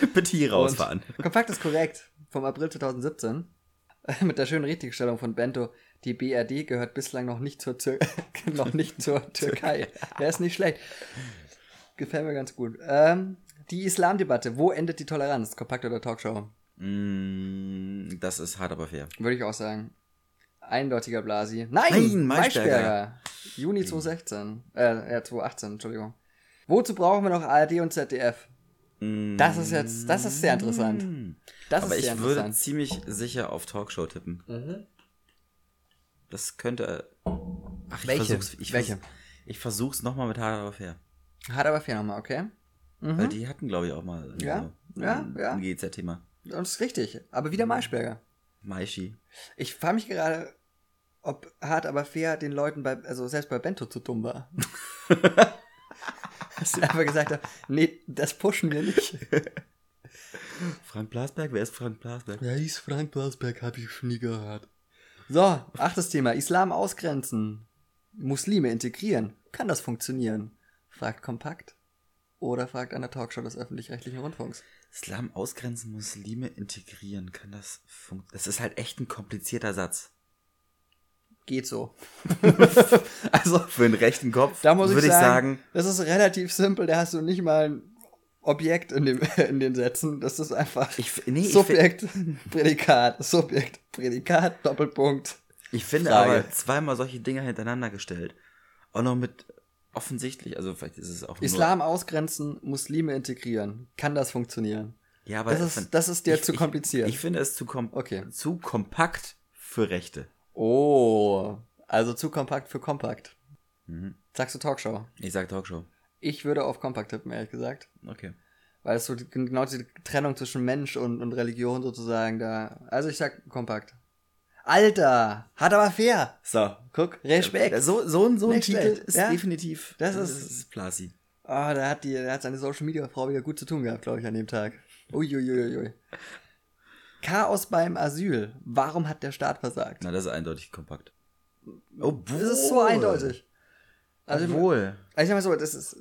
*laughs* Bitte hier rausfahren. Und Kompakt ist korrekt, vom April 2017. *laughs* Mit der schönen Richtigstellung von Bento. Die BRD gehört bislang noch nicht zur, Tür *laughs* noch nicht zur Türkei. Der ist nicht schlecht. Gefällt mir ganz gut. Ähm, die Islamdebatte. Wo endet die Toleranz? Kompakt oder Talkshow? Mm, das ist hart aber fair. Würde ich auch sagen. Eindeutiger Blasi. Nein! Nein, Maischberger. Maischberger. Juni 2016. Äh, ja, 2018, Entschuldigung. Wozu brauchen wir noch ARD und ZDF? Das ist jetzt, das ist sehr interessant. Das aber ist ich sehr würde interessant. ziemlich sicher auf Talkshow tippen. Das könnte. Ach, ich Welche? versuch's. Ich Welche? Vers ich versuch's nochmal mit hart aber fair. Hat aber fair nochmal, okay? Weil die hatten, glaube ich, auch mal Mhm. Ja, so ja, ein, ja. ein GZ-Thema. Das ist richtig. Aber wieder Maischberger. Maischi. Ich frage mich gerade, ob hart aber fair den Leuten bei, also selbst bei Bento zu dumm war. *laughs* Dass sie einfach gesagt haben, nee, das pushen wir nicht. *laughs* Frank Blasberg? Wer ist Frank Blasberg? Wer hieß Frank Blasberg, habe ich schon nie gehört. So, achtes Thema. Islam ausgrenzen. Muslime integrieren. Kann das funktionieren? Fragt Kompakt. Oder fragt an der Talkshow des öffentlich-rechtlichen Rundfunks. Islam ausgrenzen, Muslime integrieren. Kann das funktionieren? Das ist halt echt ein komplizierter Satz. Geht so. *laughs* also, Für einen rechten Kopf da muss würde ich ich sagen, sagen, das ist relativ simpel. Da hast du nicht mal ein Objekt in, dem, *laughs* in den Sätzen. Das ist einfach ich, nee, Subjekt, Prädikat, Subjekt, Prädikat, Doppelpunkt. ich finde Frage. aber zweimal solche Dinger hintereinander gestellt. Auch noch mit offensichtlich, also vielleicht ist es auch Islam ausgrenzen, Muslime integrieren. Kann das funktionieren? Ja, aber Das ist, das ist dir ich- zu ich- kompliziert. Ich finde es zu, kom Okay. zu kompakt für Rechte. oh, also zu kompakt für kompakt. Mhm. Sagst du Talkshow? Ich sag Talkshow. Ich würde auf kompakt tippen, ehrlich gesagt. Okay. Weil es so genau die Trennung zwischen Mensch und, und Religion sozusagen da. Also ich sag kompakt. Alter, hat aber fair. So, guck, Respekt. So, so, ein- so ein Titel ist ja? definitiv. Das ist- ist Plasi. Ah, da hat die, da hat seine Social Media Frau wieder gut zu tun gehabt, glaube ich, an dem Tag. Uiuiuiui. Chaos beim Asyl. Warum hat der Staat versagt? Na, das ist eindeutig kompakt. Obwohl. Das ist so eindeutig. Also, Obwohl. Also ich sag mal so, das ist.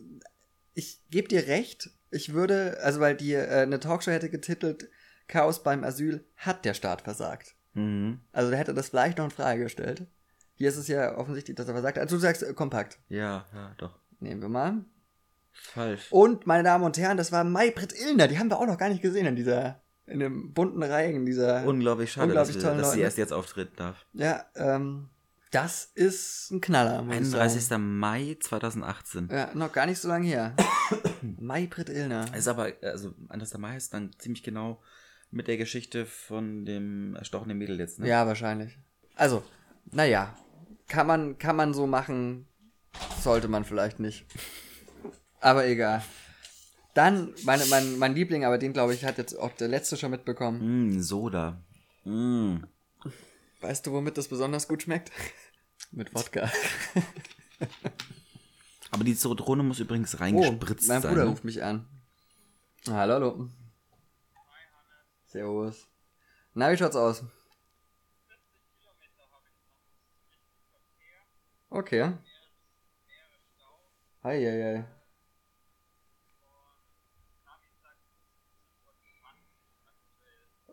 Ich gebe dir recht. Ich würde, also weil die äh, eine Talkshow hätte getitelt Chaos beim Asyl hat der Staat versagt. Mhm. Also der hätte das vielleicht noch in Frage gestellt. Hier ist es ja offensichtlich, dass er versagt. hat. Also du sagst äh, kompakt. Ja, ja, doch. Nehmen wir mal. Falsch. Und meine Damen und Herren, das war Maybrit Illner. Die haben wir auch noch gar nicht gesehen in dieser, in dem bunten Reihen in dieser. Unglaublich schade, Unglaublich dass, wir, dass sie erst jetzt auftreten darf. Ja, ähm, das ist ein Knaller. muss ich sagen. 31. Mai 2018. Ja, noch gar nicht so lange her. *coughs* Maybrit Illner. Ist aber, also 31. Mai ist dann ziemlich genau mit der Geschichte von dem erstochenen Mädel jetzt, ne? Ja, wahrscheinlich. Also, naja, kann man, kann man so machen, sollte man vielleicht nicht. Aber egal. Dann, meine, mein, mein Liebling, aber den glaube ich, hat jetzt auch der letzte schon mitbekommen. Mm, Soda. Mm. Weißt du, womit das besonders gut schmeckt? *laughs* Mit Wodka. *laughs* Aber die Zitrone muss übrigens Oh, reingespritzt mein sein. Bruder ne? ruft mich an. Hallo, hallo. Servus. Na, wie schaut's aus? Okay. Hei, hei, hei.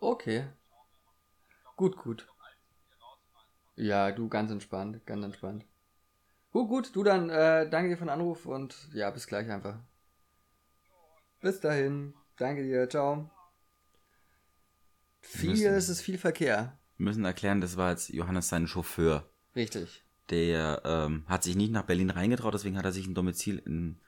Okay. Gut, gut. Ja, du ganz entspannt, ganz entspannt. Gut, gut, du dann, äh, danke dir für den Anruf und ja, bis gleich einfach. Bis dahin. Danke dir, ciao. Viel, müssen- es ist viel Verkehr. Wir müssen erklären, das war jetzt Johannes sein Chauffeur. Richtig. Der ähm, hat sich nicht nach Berlin reingetraut, deswegen hat er sich ein Domizil in,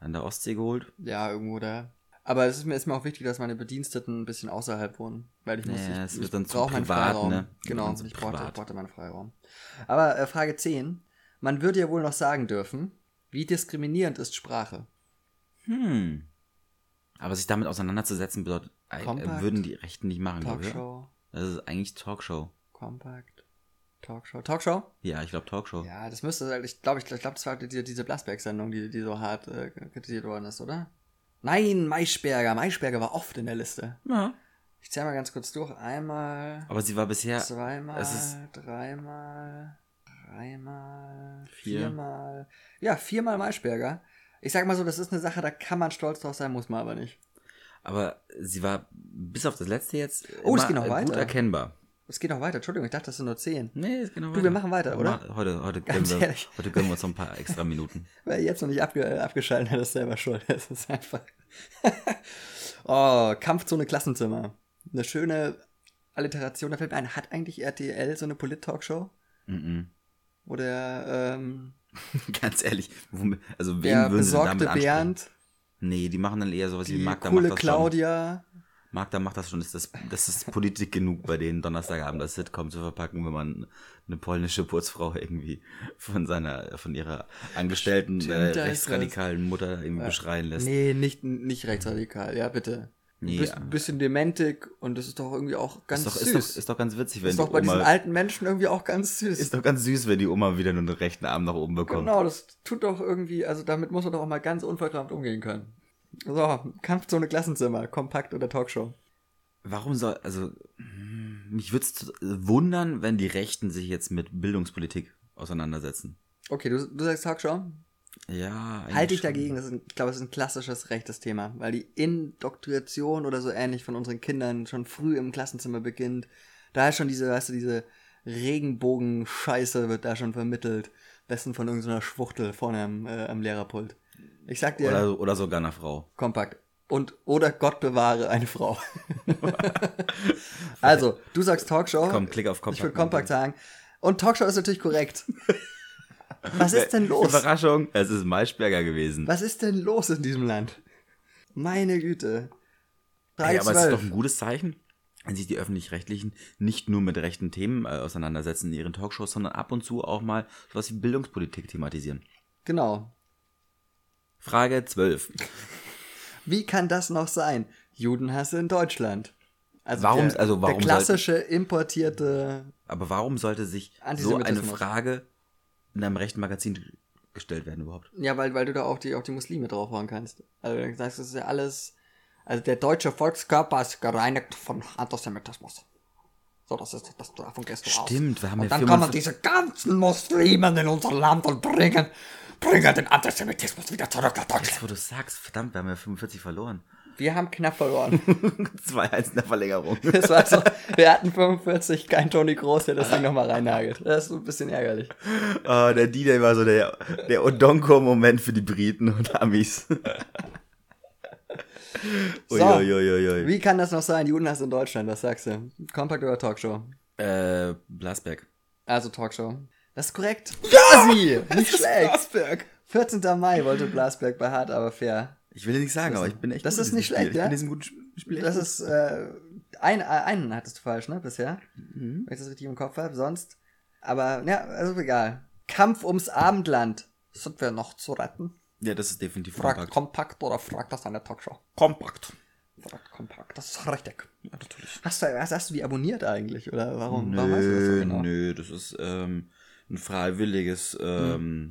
an der Ostsee geholt. Ja, irgendwo da. Aber es ist mir, ist mir auch wichtig, dass meine Bediensteten ein bisschen außerhalb wohnen. Weil ich muss, Ja, ich, es ich wird dann zu brauche meinen privat, Freiraum. ne? Genau, zu ich brauchte, brauchte meinen Freiraum. Aber äh, Frage 10. Man würde ja wohl noch sagen dürfen, wie diskriminierend ist Sprache? Hm. Aber sich damit auseinanderzusetzen bedeutet, äh, Kompakt. würden die Rechten nicht machen? Talkshow, Das ist eigentlich Talkshow. Kompakt, Talkshow. Talkshow? Ja, ich glaube Talkshow. Ja, das müsste, halt- ich glaube, ich, ich glaube, das war diese, diese Blasberg-Sendung, die, die so hart äh, kritisiert worden ist, oder? Nein, Maischberger. Maischberger war oft in der Liste. Ja. Ich zähle mal ganz kurz durch. Einmal, Aber sie war bisher. zweimal, es ist- dreimal, dreimal, Vier. viermal. Ja, viermal Maischberger. Ich sag mal so, das ist eine Sache, da kann man stolz drauf sein, muss man aber nicht. Aber sie war bis auf das letzte jetzt Oh, es geht noch gut weiter. erkennbar. Es geht noch weiter. Entschuldigung, ich dachte, das sind nur zehn. Nee, es geht noch Du, wir machen weiter, oder? Heute, heute, gönnen wir, heute gönnen wir uns noch ein paar extra Minuten. *laughs* Wer jetzt noch nicht abge abgeschaltet hat, ist selber schuld. *laughs* Das ist einfach. *laughs* oh, Kampfzone Klassenzimmer. Eine schöne Alliteration. Da fällt mir ein, hat eigentlich RTL so eine Polit-Talkshow? Mhm. Wo der, ähm, Ganz ehrlich, also wen der würden sie damit besorgte ansprechen? Nee, die machen dann eher sowas wie die Magda coole macht das schon. Claudia. Magda macht das schon. Ist das, das ist Politik genug, bei denen Donnerstagabend das Sitcom zu verpacken, wenn man eine polnische Putzfrau irgendwie von seiner, von ihrer angestellten Stimmt, äh, rechtsradikalen Mutter irgendwie beschreien lässt. Nee, nicht, nicht rechtsradikal, ja, bitte. Ja. bisschen dementig und das ist doch irgendwie auch ganz ist, doch, süß. ist, doch, ist doch ganz witzig, wenn ist die doch bei diesen Oma, alten Menschen irgendwie auch ganz süß. ist doch ganz süß, wenn die Oma wieder nur den rechten Arm nach oben bekommt. Genau, das tut doch irgendwie, also damit muss man doch auch mal ganz unverkrampft umgehen können. So, Kampfzone Klassenzimmer, Kompakt oder Talkshow. Warum soll, also, hm, mich würde es wundern, wenn die Rechten sich jetzt mit Bildungspolitik auseinandersetzen. Okay, du, du sagst Talkshow? Ja, Halte ich schon. dagegen, das ist, ein- ich glaube, das ist ein klassisches rechtes Thema, weil die Indoktrination oder so ähnlich von unseren Kindern schon früh im Klassenzimmer beginnt. Da ist schon diese, weißt du, diese Regenbogen-Scheiße wird da schon vermittelt. Besten von irgendeiner Schwuchtel vorne am, äh, am Lehrerpult. Ich sag dir, Oder, oder sogar einer Frau. kompakt. Und, oder Gott bewahre eine Frau. *laughs* also, du sagst Talkshow. Komm, klick auf Kompakt. Ich würde kompakt sagen. Und Talkshow ist natürlich korrekt. *laughs* Was ist denn los? Überraschung, es ist Maischberger gewesen. Was ist denn los in diesem Land? Meine Güte. Frage Hey, aber es ist 12. doch ein gutes Zeichen, wenn sich die Öffentlich-Rechtlichen nicht nur mit rechten Themen äh, auseinandersetzen in ihren Talkshows, sondern ab und zu auch mal sowas wie Bildungspolitik thematisieren. Genau. Frage 12. Wie kann das noch sein? Judenhasse in Deutschland. Also Warum- der, also warum der klassische importierte. Aber warum sollte sich so eine. Frage in einem rechten Magazin gestellt werden überhaupt? Ja, weil, weil du da auch die, auch die Muslime draufhauen kannst. Also du sagst, das ist ja alles. Also der deutsche Volkskörper ist gereinigt von Antisemitismus. So, das ist das davon gehst du aus. Stimmt, wir haben Und ja dann kann man 45 diese ganzen Muslimen in unser Land und bringen, bringen den Antisemitismus wieder zurück nach Deutschland. Jetzt, wo du sagst, verdammt, wir haben ja 45 verloren. Wir haben knapp verloren. *laughs* 2-1 in der Verlängerung. *laughs* Das war so, wir hatten 45, kein Toni Groß, der das Ding nochmal reinnagelt. Das ist so ein bisschen ärgerlich. Ah, der D-Day war so der, der Odonko-Moment für die Briten und Amis. *laughs* So. Uiuiuiui. Wie kann das noch sein? Judenhass in Deutschland, was sagst du? Kompakt oder Talkshow? Äh, Blasberg. Also Talkshow. Das ist korrekt. Quasi! Nicht schlecht. Blasberg. 14. Mai wollte Blasberg bei Hart, aber fair. Ich will dir nicht sagen, aber ich bin echt Das gut ist nicht schlecht, Spiel. ja? Ich bin in diesem guten Spiel echt Das ist, äh, ein, äh, einen hattest du falsch, ne, bisher? Mhm. Wenn ich das richtig im Kopf habe, sonst. Aber, ja, also egal. Kampf ums Abendland. Sind wir noch zu retten? Ja, das ist definitiv Fragt kompakt. kompakt oder fragt das eine Talkshow? Kompakt. Fragt kompakt. Das ist richtig. Ja, natürlich. Hast du, hast, hast du die abonniert eigentlich? Oder warum, warum weißt du das so Nö, genau? nö, das ist ähm, ein freiwilliges ähm,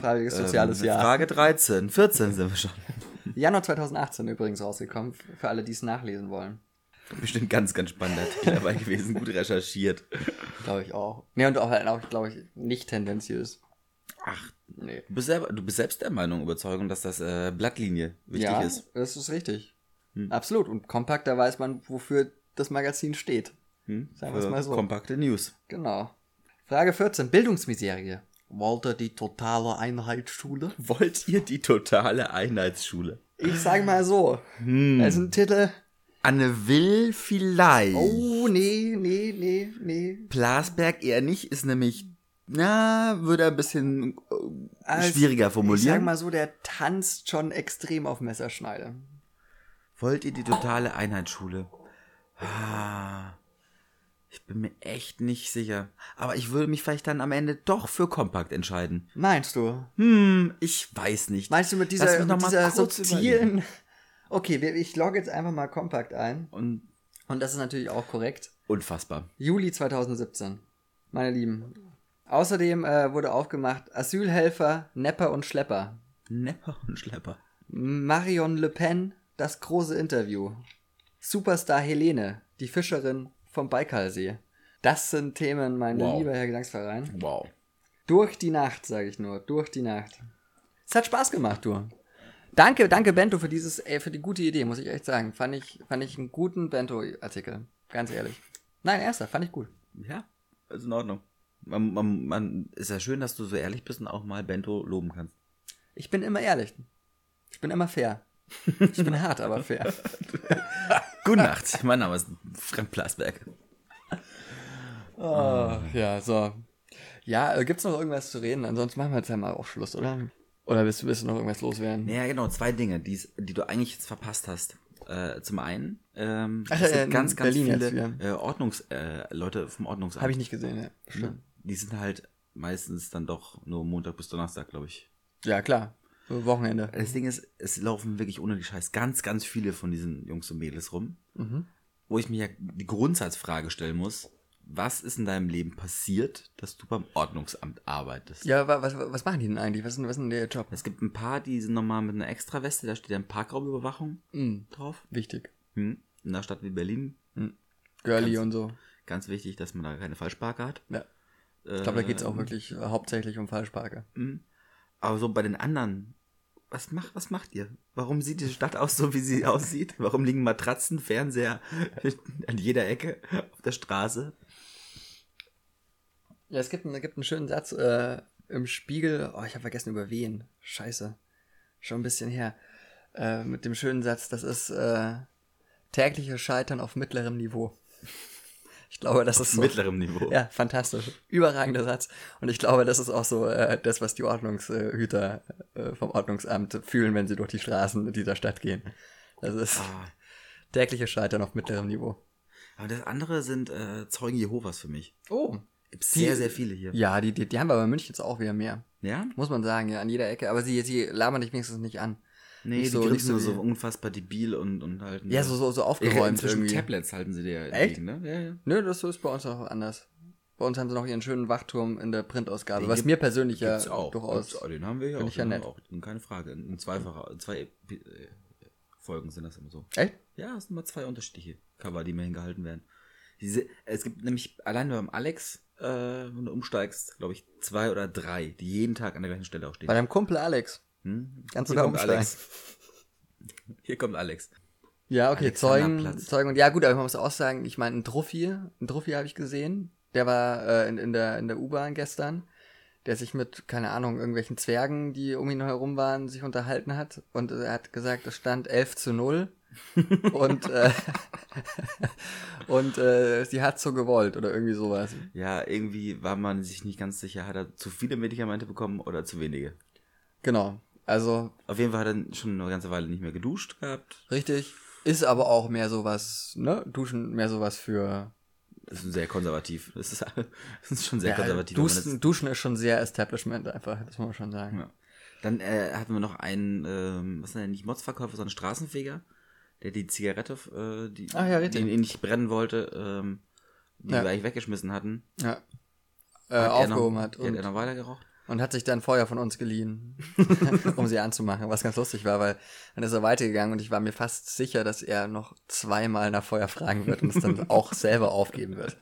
Freiwilliges soziales ähm, Jahr. Frage 13. 14 sind wir schon. Januar 2018 übrigens rausgekommen, für alle, die es nachlesen wollen. Bestimmt ganz, ganz spannender Artikel dabei gewesen. Gut recherchiert. Glaube ich auch. Nee, und auch, halt auch glaube ich, nicht tendenziös. Ach, Nee. du bist, selber, du bist selbst der Meinung, Überzeugung, dass das äh, Blattlinie wichtig ja, ist. das ist richtig. Hm. Absolut. Und kompakt, da weiß man, wofür das Magazin steht. Hm? Sagen wir's Für mal so. Kompakte News. Genau. Frage 14. Bildungsmiserie. Wollte die totale Einheitsschule? *laughs* Wollt ihr die totale Einheitsschule? Ich sage mal so. Hm. Das ist ein Titel. Anne Will vielleicht. Oh, nee, nee, nee, nee. Plasberg eher nicht, ist nämlich, na, würde ein bisschen äh, Also, schwieriger Ich sag formulieren. mal so, der tanzt schon extrem auf Messerschneide. Wollt ihr die totale Einheitsschule? Ah, ich bin mir echt nicht sicher. Aber ich würde mich vielleicht dann am Ende doch für Kompakt entscheiden. Meinst du? Hm, ich weiß nicht. Meinst du mit dieser, mit dieser subtilen... Okay, ich logge jetzt einfach mal Kompakt ein. Und Und das ist natürlich auch korrekt. unfassbar. Juli 2017. Meine Lieben. Außerdem äh, wurde aufgemacht Asylhelfer, Nepper und Schlepper. Nepper und Schlepper. Marion Le Pen, das große Interview. Superstar Helene, die Fischerin vom Baikalsee. Das sind Themen, mein Wow. lieber Herr Gesangsverein. Wow. Durch die Nacht, sage ich nur. Durch die Nacht. Es hat Spaß gemacht, du. Danke, danke Bento für dieses, ey, für die gute Idee, muss ich echt sagen. Fand ich, fand ich einen guten Bento-Artikel. Ganz ehrlich. Nein, erster, fand ich gut. Ja, ist in Ordnung. Man, man, man, ist ja schön, dass du so ehrlich bist und auch mal Bento loben kannst. Ich bin immer ehrlich. Ich bin immer fair. Ich bin hart, aber fair. *laughs* Gute Nacht. *laughs* mein Name ist Frank Plasberg. Oh, ja, so. Ja, äh, gibt's noch irgendwas zu reden? Ansonsten machen wir jetzt ja mal auch Schluss, oder? Oder willst, willst du noch irgendwas loswerden? Ja, genau, zwei Dinge, die's, die du eigentlich jetzt verpasst hast. Äh, zum einen, ähm, Ach, es äh, gibt ganz, ganz Berlin viele äh, Ordnungs, äh, Leute vom Ordnungsamt. Habe ich nicht gesehen, ja. Stimmt. Die sind halt meistens dann doch nur Montag bis Donnerstag, glaube ich. Ja, klar. Wochenende. Das Ding ist, es laufen wirklich ohne die Scheiß ganz, ganz viele von diesen Jungs und Mädels rum, Mhm. wo ich mir ja die Grundsatzfrage stellen muss, was ist in deinem Leben passiert, dass du beim Ordnungsamt arbeitest? Ja, wa- was, was machen die denn eigentlich? Was ist denn, was ist denn der Job? Es gibt ein paar, die sind nochmal mit einer Extraweste, da steht dann Parkraumüberwachung Mhm. drauf. Wichtig. Hm. In einer Stadt wie Berlin, Girly Ganz- und so. ganz wichtig, dass man da keine Falschparker hat. Ja. Ich glaube, da geht's auch wirklich äh, hauptsächlich um Falschparker. Hm. Aber so bei den anderen, was macht, was macht ihr? Warum sieht diese Stadt aus so, wie sie *laughs* aussieht? Warum liegen Matratzen, Fernseher *laughs* an jeder Ecke auf der Straße? Ja, es gibt, einen- gibt einen schönen Satz äh, im Spiegel. Oh, ich habe vergessen über wen. Scheiße. Schon ein bisschen her. Äh, mit dem schönen Satz, das ist äh, tägliches Scheitern auf mittlerem Niveau. Ich glaube, das ist so. Mittlerem Niveau. Ja, fantastisch. Überragender Satz. Und ich glaube, das ist auch so äh, das, was die Ordnungshüter äh, vom Ordnungsamt fühlen, wenn sie durch die Straßen dieser Stadt gehen. Das ist Ah, tägliches Scheitern auf mittlerem Niveau. aber das andere sind äh, Zeugen Jehovas für mich. Oh. Gibt sehr, sehr viele hier. Ja, die, die, die haben wir aber in München jetzt auch wieder mehr. Ja? Muss man sagen, ja, an jeder Ecke. Aber sie, sie labern dich wenigstens nicht an. Nee, Nicht die so- nicht so nur so unfassbar debil und, und halten. Ja, so, so, so aufgeräumt irgendwie. Tablets halten sie dir Echt? entgegen, ne? Ja, ja. Nö, das ist bei uns auch anders. Bei uns haben sie noch ihren schönen Wachturm in der Printausgabe, Den was gibt- mir persönlich ja auch. durchaus. Gibt's. Den haben wir ja auch. ich ja nett. Auch, keine Frage. In zweifacher, zwei äh, Folgen sind das immer so. Echt? Ja, es sind immer zwei unterschiedliche Cover, die mir hingehalten werden. Diese, es gibt nämlich allein beim Alex, äh, wenn du umsteigst, glaube ich, zwei oder drei, die jeden Tag an der gleichen Stelle auch stehen. Bei deinem Kumpel Alex. Hm? Du Hier kommt umsteigen? Alex. *laughs* Hier kommt Alex. Ja, okay, Zeugen. Zeugen. Und ja, gut, aber man muss auch sagen, ich meine, ein Druffi, ein Druffi habe ich gesehen. Der war äh, in, in der, in der U-Bahn gestern, der sich mit, keine Ahnung, irgendwelchen Zwergen, die um ihn herum waren, sich unterhalten hat. Und er hat gesagt, es stand 11 zu 0. *laughs* und äh, *laughs* und äh, sie hat so gewollt oder irgendwie sowas. Ja, irgendwie war man sich nicht ganz sicher, hat er zu viele Medikamente bekommen oder zu wenige. Genau. Also Auf jeden Fall hat er schon eine ganze Weile nicht mehr geduscht gehabt. richtig. Ist aber auch mehr sowas, ne? Duschen mehr sowas für. Das ist sehr konservativ. Das ist, *laughs* das ist schon sehr Ja, konservativ. Duschen, Duschen ist schon sehr Establishment einfach, das muss man schon sagen. Ja. Dann äh, hatten wir noch einen, ähm, was ist denn nicht Motzverkäufer, sondern Straßenfeger, der die Zigarette, äh, die, Ach ja, richtig. die ihn nicht brennen wollte, ähm, die Ja. wir eigentlich weggeschmissen hatten. Ja. Äh, er aufgehoben noch, hat Die hat und, er noch weiter geraucht. Und hat sich dann Feuer von uns geliehen, *laughs* *laughs* um sie anzumachen, was ganz lustig war, weil dann ist er weitergegangen und ich war mir fast sicher, dass er noch zweimal nach Feuer fragen wird und es dann auch *laughs* selber aufgeben wird.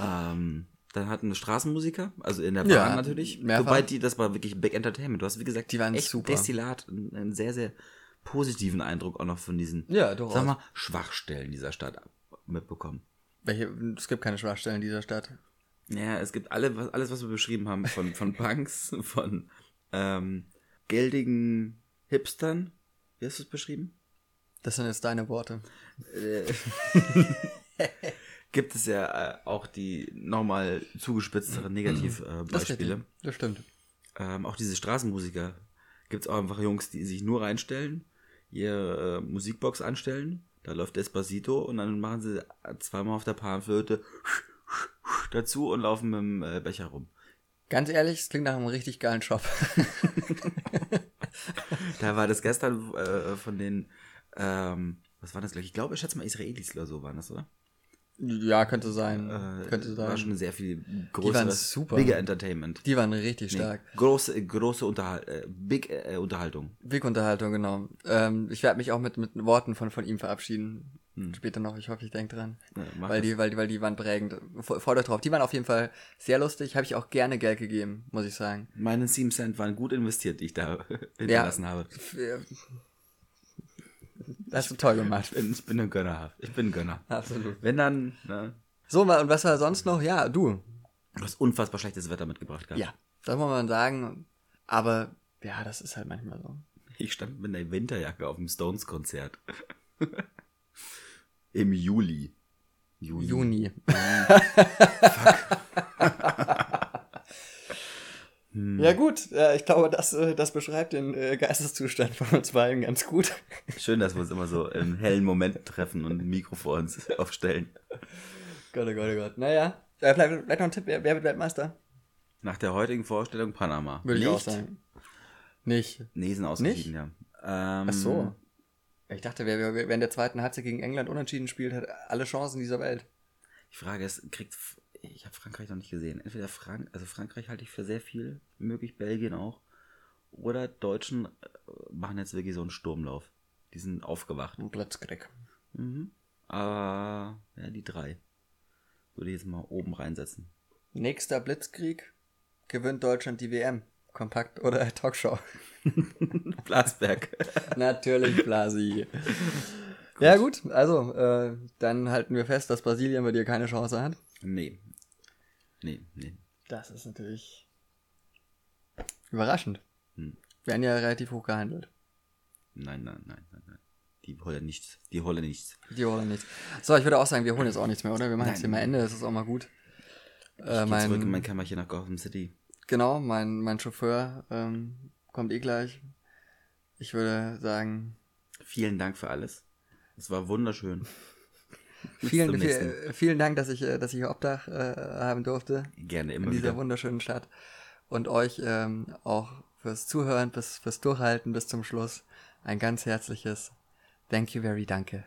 Ähm, dann hatten wir Straßenmusiker, also in der Bahn Ja, natürlich. mehrfach. Wobei die, das war wirklich Big Entertainment. Du hast, wie gesagt, Die waren echt super. Destillat, einen, sehr, sehr positiven Eindruck auch noch von diesen, Ja, durchaus. sag mal, Schwachstellen dieser Stadt mitbekommen. Welche, es gibt keine Schwachstellen dieser Stadt. Ja, es gibt alle, was- alles, was wir beschrieben haben, von, von *laughs* Punks, von ähm, geldigen Hipstern. Wie hast du es beschrieben? Das sind jetzt deine Worte. *laughs* Gibt es ja äh, auch die nochmal zugespitzteren ist Negativbeispiele. richtig. Das stimmt. ähm, auch diese Straßenmusiker. Gibt es auch einfach Jungs, die sich nur reinstellen, ihre äh, Musikbox anstellen. Da läuft Despacito und dann machen sie zweimal auf der Panflöte dazu und laufen mit dem äh, Becher rum. Ganz ehrlich, es klingt nach einem richtig geilen Shop. *laughs* *laughs* Da war das gestern äh, von den, ähm, was war das gleich? Ich glaube, ich schätze mal Israelis oder so waren das, oder? ja, könnte sein. Äh, könnte sein. War schon sehr viel waren größeres, super. bigger Entertainment. Die waren richtig Nee, stark. große, große Unterhal äh, big äh, Unterhaltung. Big-Unterhaltung, genau. Ähm, ich werde mich auch mit, mit Worten von, von ihm verabschieden. Hm. Später noch, ich hoffe, ich denke dran. Ja, Weil das. die, weil, die, weil die waren prägend. Freut euch drauf. Die waren auf jeden Fall sehr lustig. Habe ich auch gerne Geld gegeben, muss ich sagen. Meine 7 Cent waren gut investiert, die ich da *laughs* hinterlassen habe. F- äh, Das hast du toll gemacht. Ich bin, ich bin ein Gönner. Ich bin ein Gönner. Absolut. Wenn dann, ne, So, und was war sonst noch? Ja, du. du hast unfassbar schlechtes Wetter mitgebracht gehabt. Ja, das muss man sagen. Aber ja, das ist halt manchmal so. Ich stand mit einer Winterjacke auf dem Stones-Konzert. *laughs* Im Juli. Juli. Juni. *laughs* Hm. Ja gut, äh, ich glaube, das, äh, das beschreibt den äh, Geisteszustand von uns beiden ganz gut. Schön, dass wir uns immer so im hellen Moment treffen und ein Mikro vor uns aufstellen. Gott, oh Gott, oh Gott. Naja, äh, vielleicht, vielleicht noch ein Tipp, wer, wird Weltmeister? Nach der heutigen Vorstellung Panama. Würde ich auch Nicht? sagen. Nicht. Nee, sind ausgeschieden, ja. Ähm, Ach so. Ich dachte, wer, wer, in der zweiten Halbzeit gegen England unentschieden spielt, hat alle Chancen dieser Welt. Die Frage ist, kriegt, ich habe Frankreich noch nicht gesehen. Entweder Frank, also Frankreich halte ich für sehr viel, möglich Belgien auch. Oder Deutschen äh, machen jetzt wirklich so einen Sturmlauf. Die sind aufgewacht. Ein Blitzkrieg. Mhm. Aber, ja, die drei. Würde ich jetzt mal oben reinsetzen. Nächster Blitzkrieg gewinnt Deutschland die WM. Kompakt oder *laughs* Talkshow? *laughs* Blasberg. *laughs* Natürlich, Blasi. Ja gut, also äh, dann halten wir fest, dass Brasilien bei dir keine Chance hat. nee. Nee, nee. Das ist natürlich überraschend. Hm. Werden ja relativ hoch gehandelt. Nein, nein, nein, nein, nein. Die holen nichts. Die holen nichts. Die holen nichts. So, ich würde auch sagen, wir holen jetzt auch nichts mehr, oder? Wir machen Nein. jetzt hier mal Ende, das ist auch mal gut. Ich Äh, geh zurück in mein mein, Kämmerchen nach Gotham City. Genau, mein, mein Chauffeur ähm, kommt eh gleich. Ich würde sagen, Vielen Dank für alles. Es war wunderschön. Vielen, viel, vielen Dank, dass ich, äh, dass ich Obdach äh, haben durfte Gerne in immer dieser wieder. wunderschönen Stadt. Und euch ähm, auch fürs Zuhören, bis, fürs Durchhalten bis zum Schluss ein ganz herzliches Thank you very danke.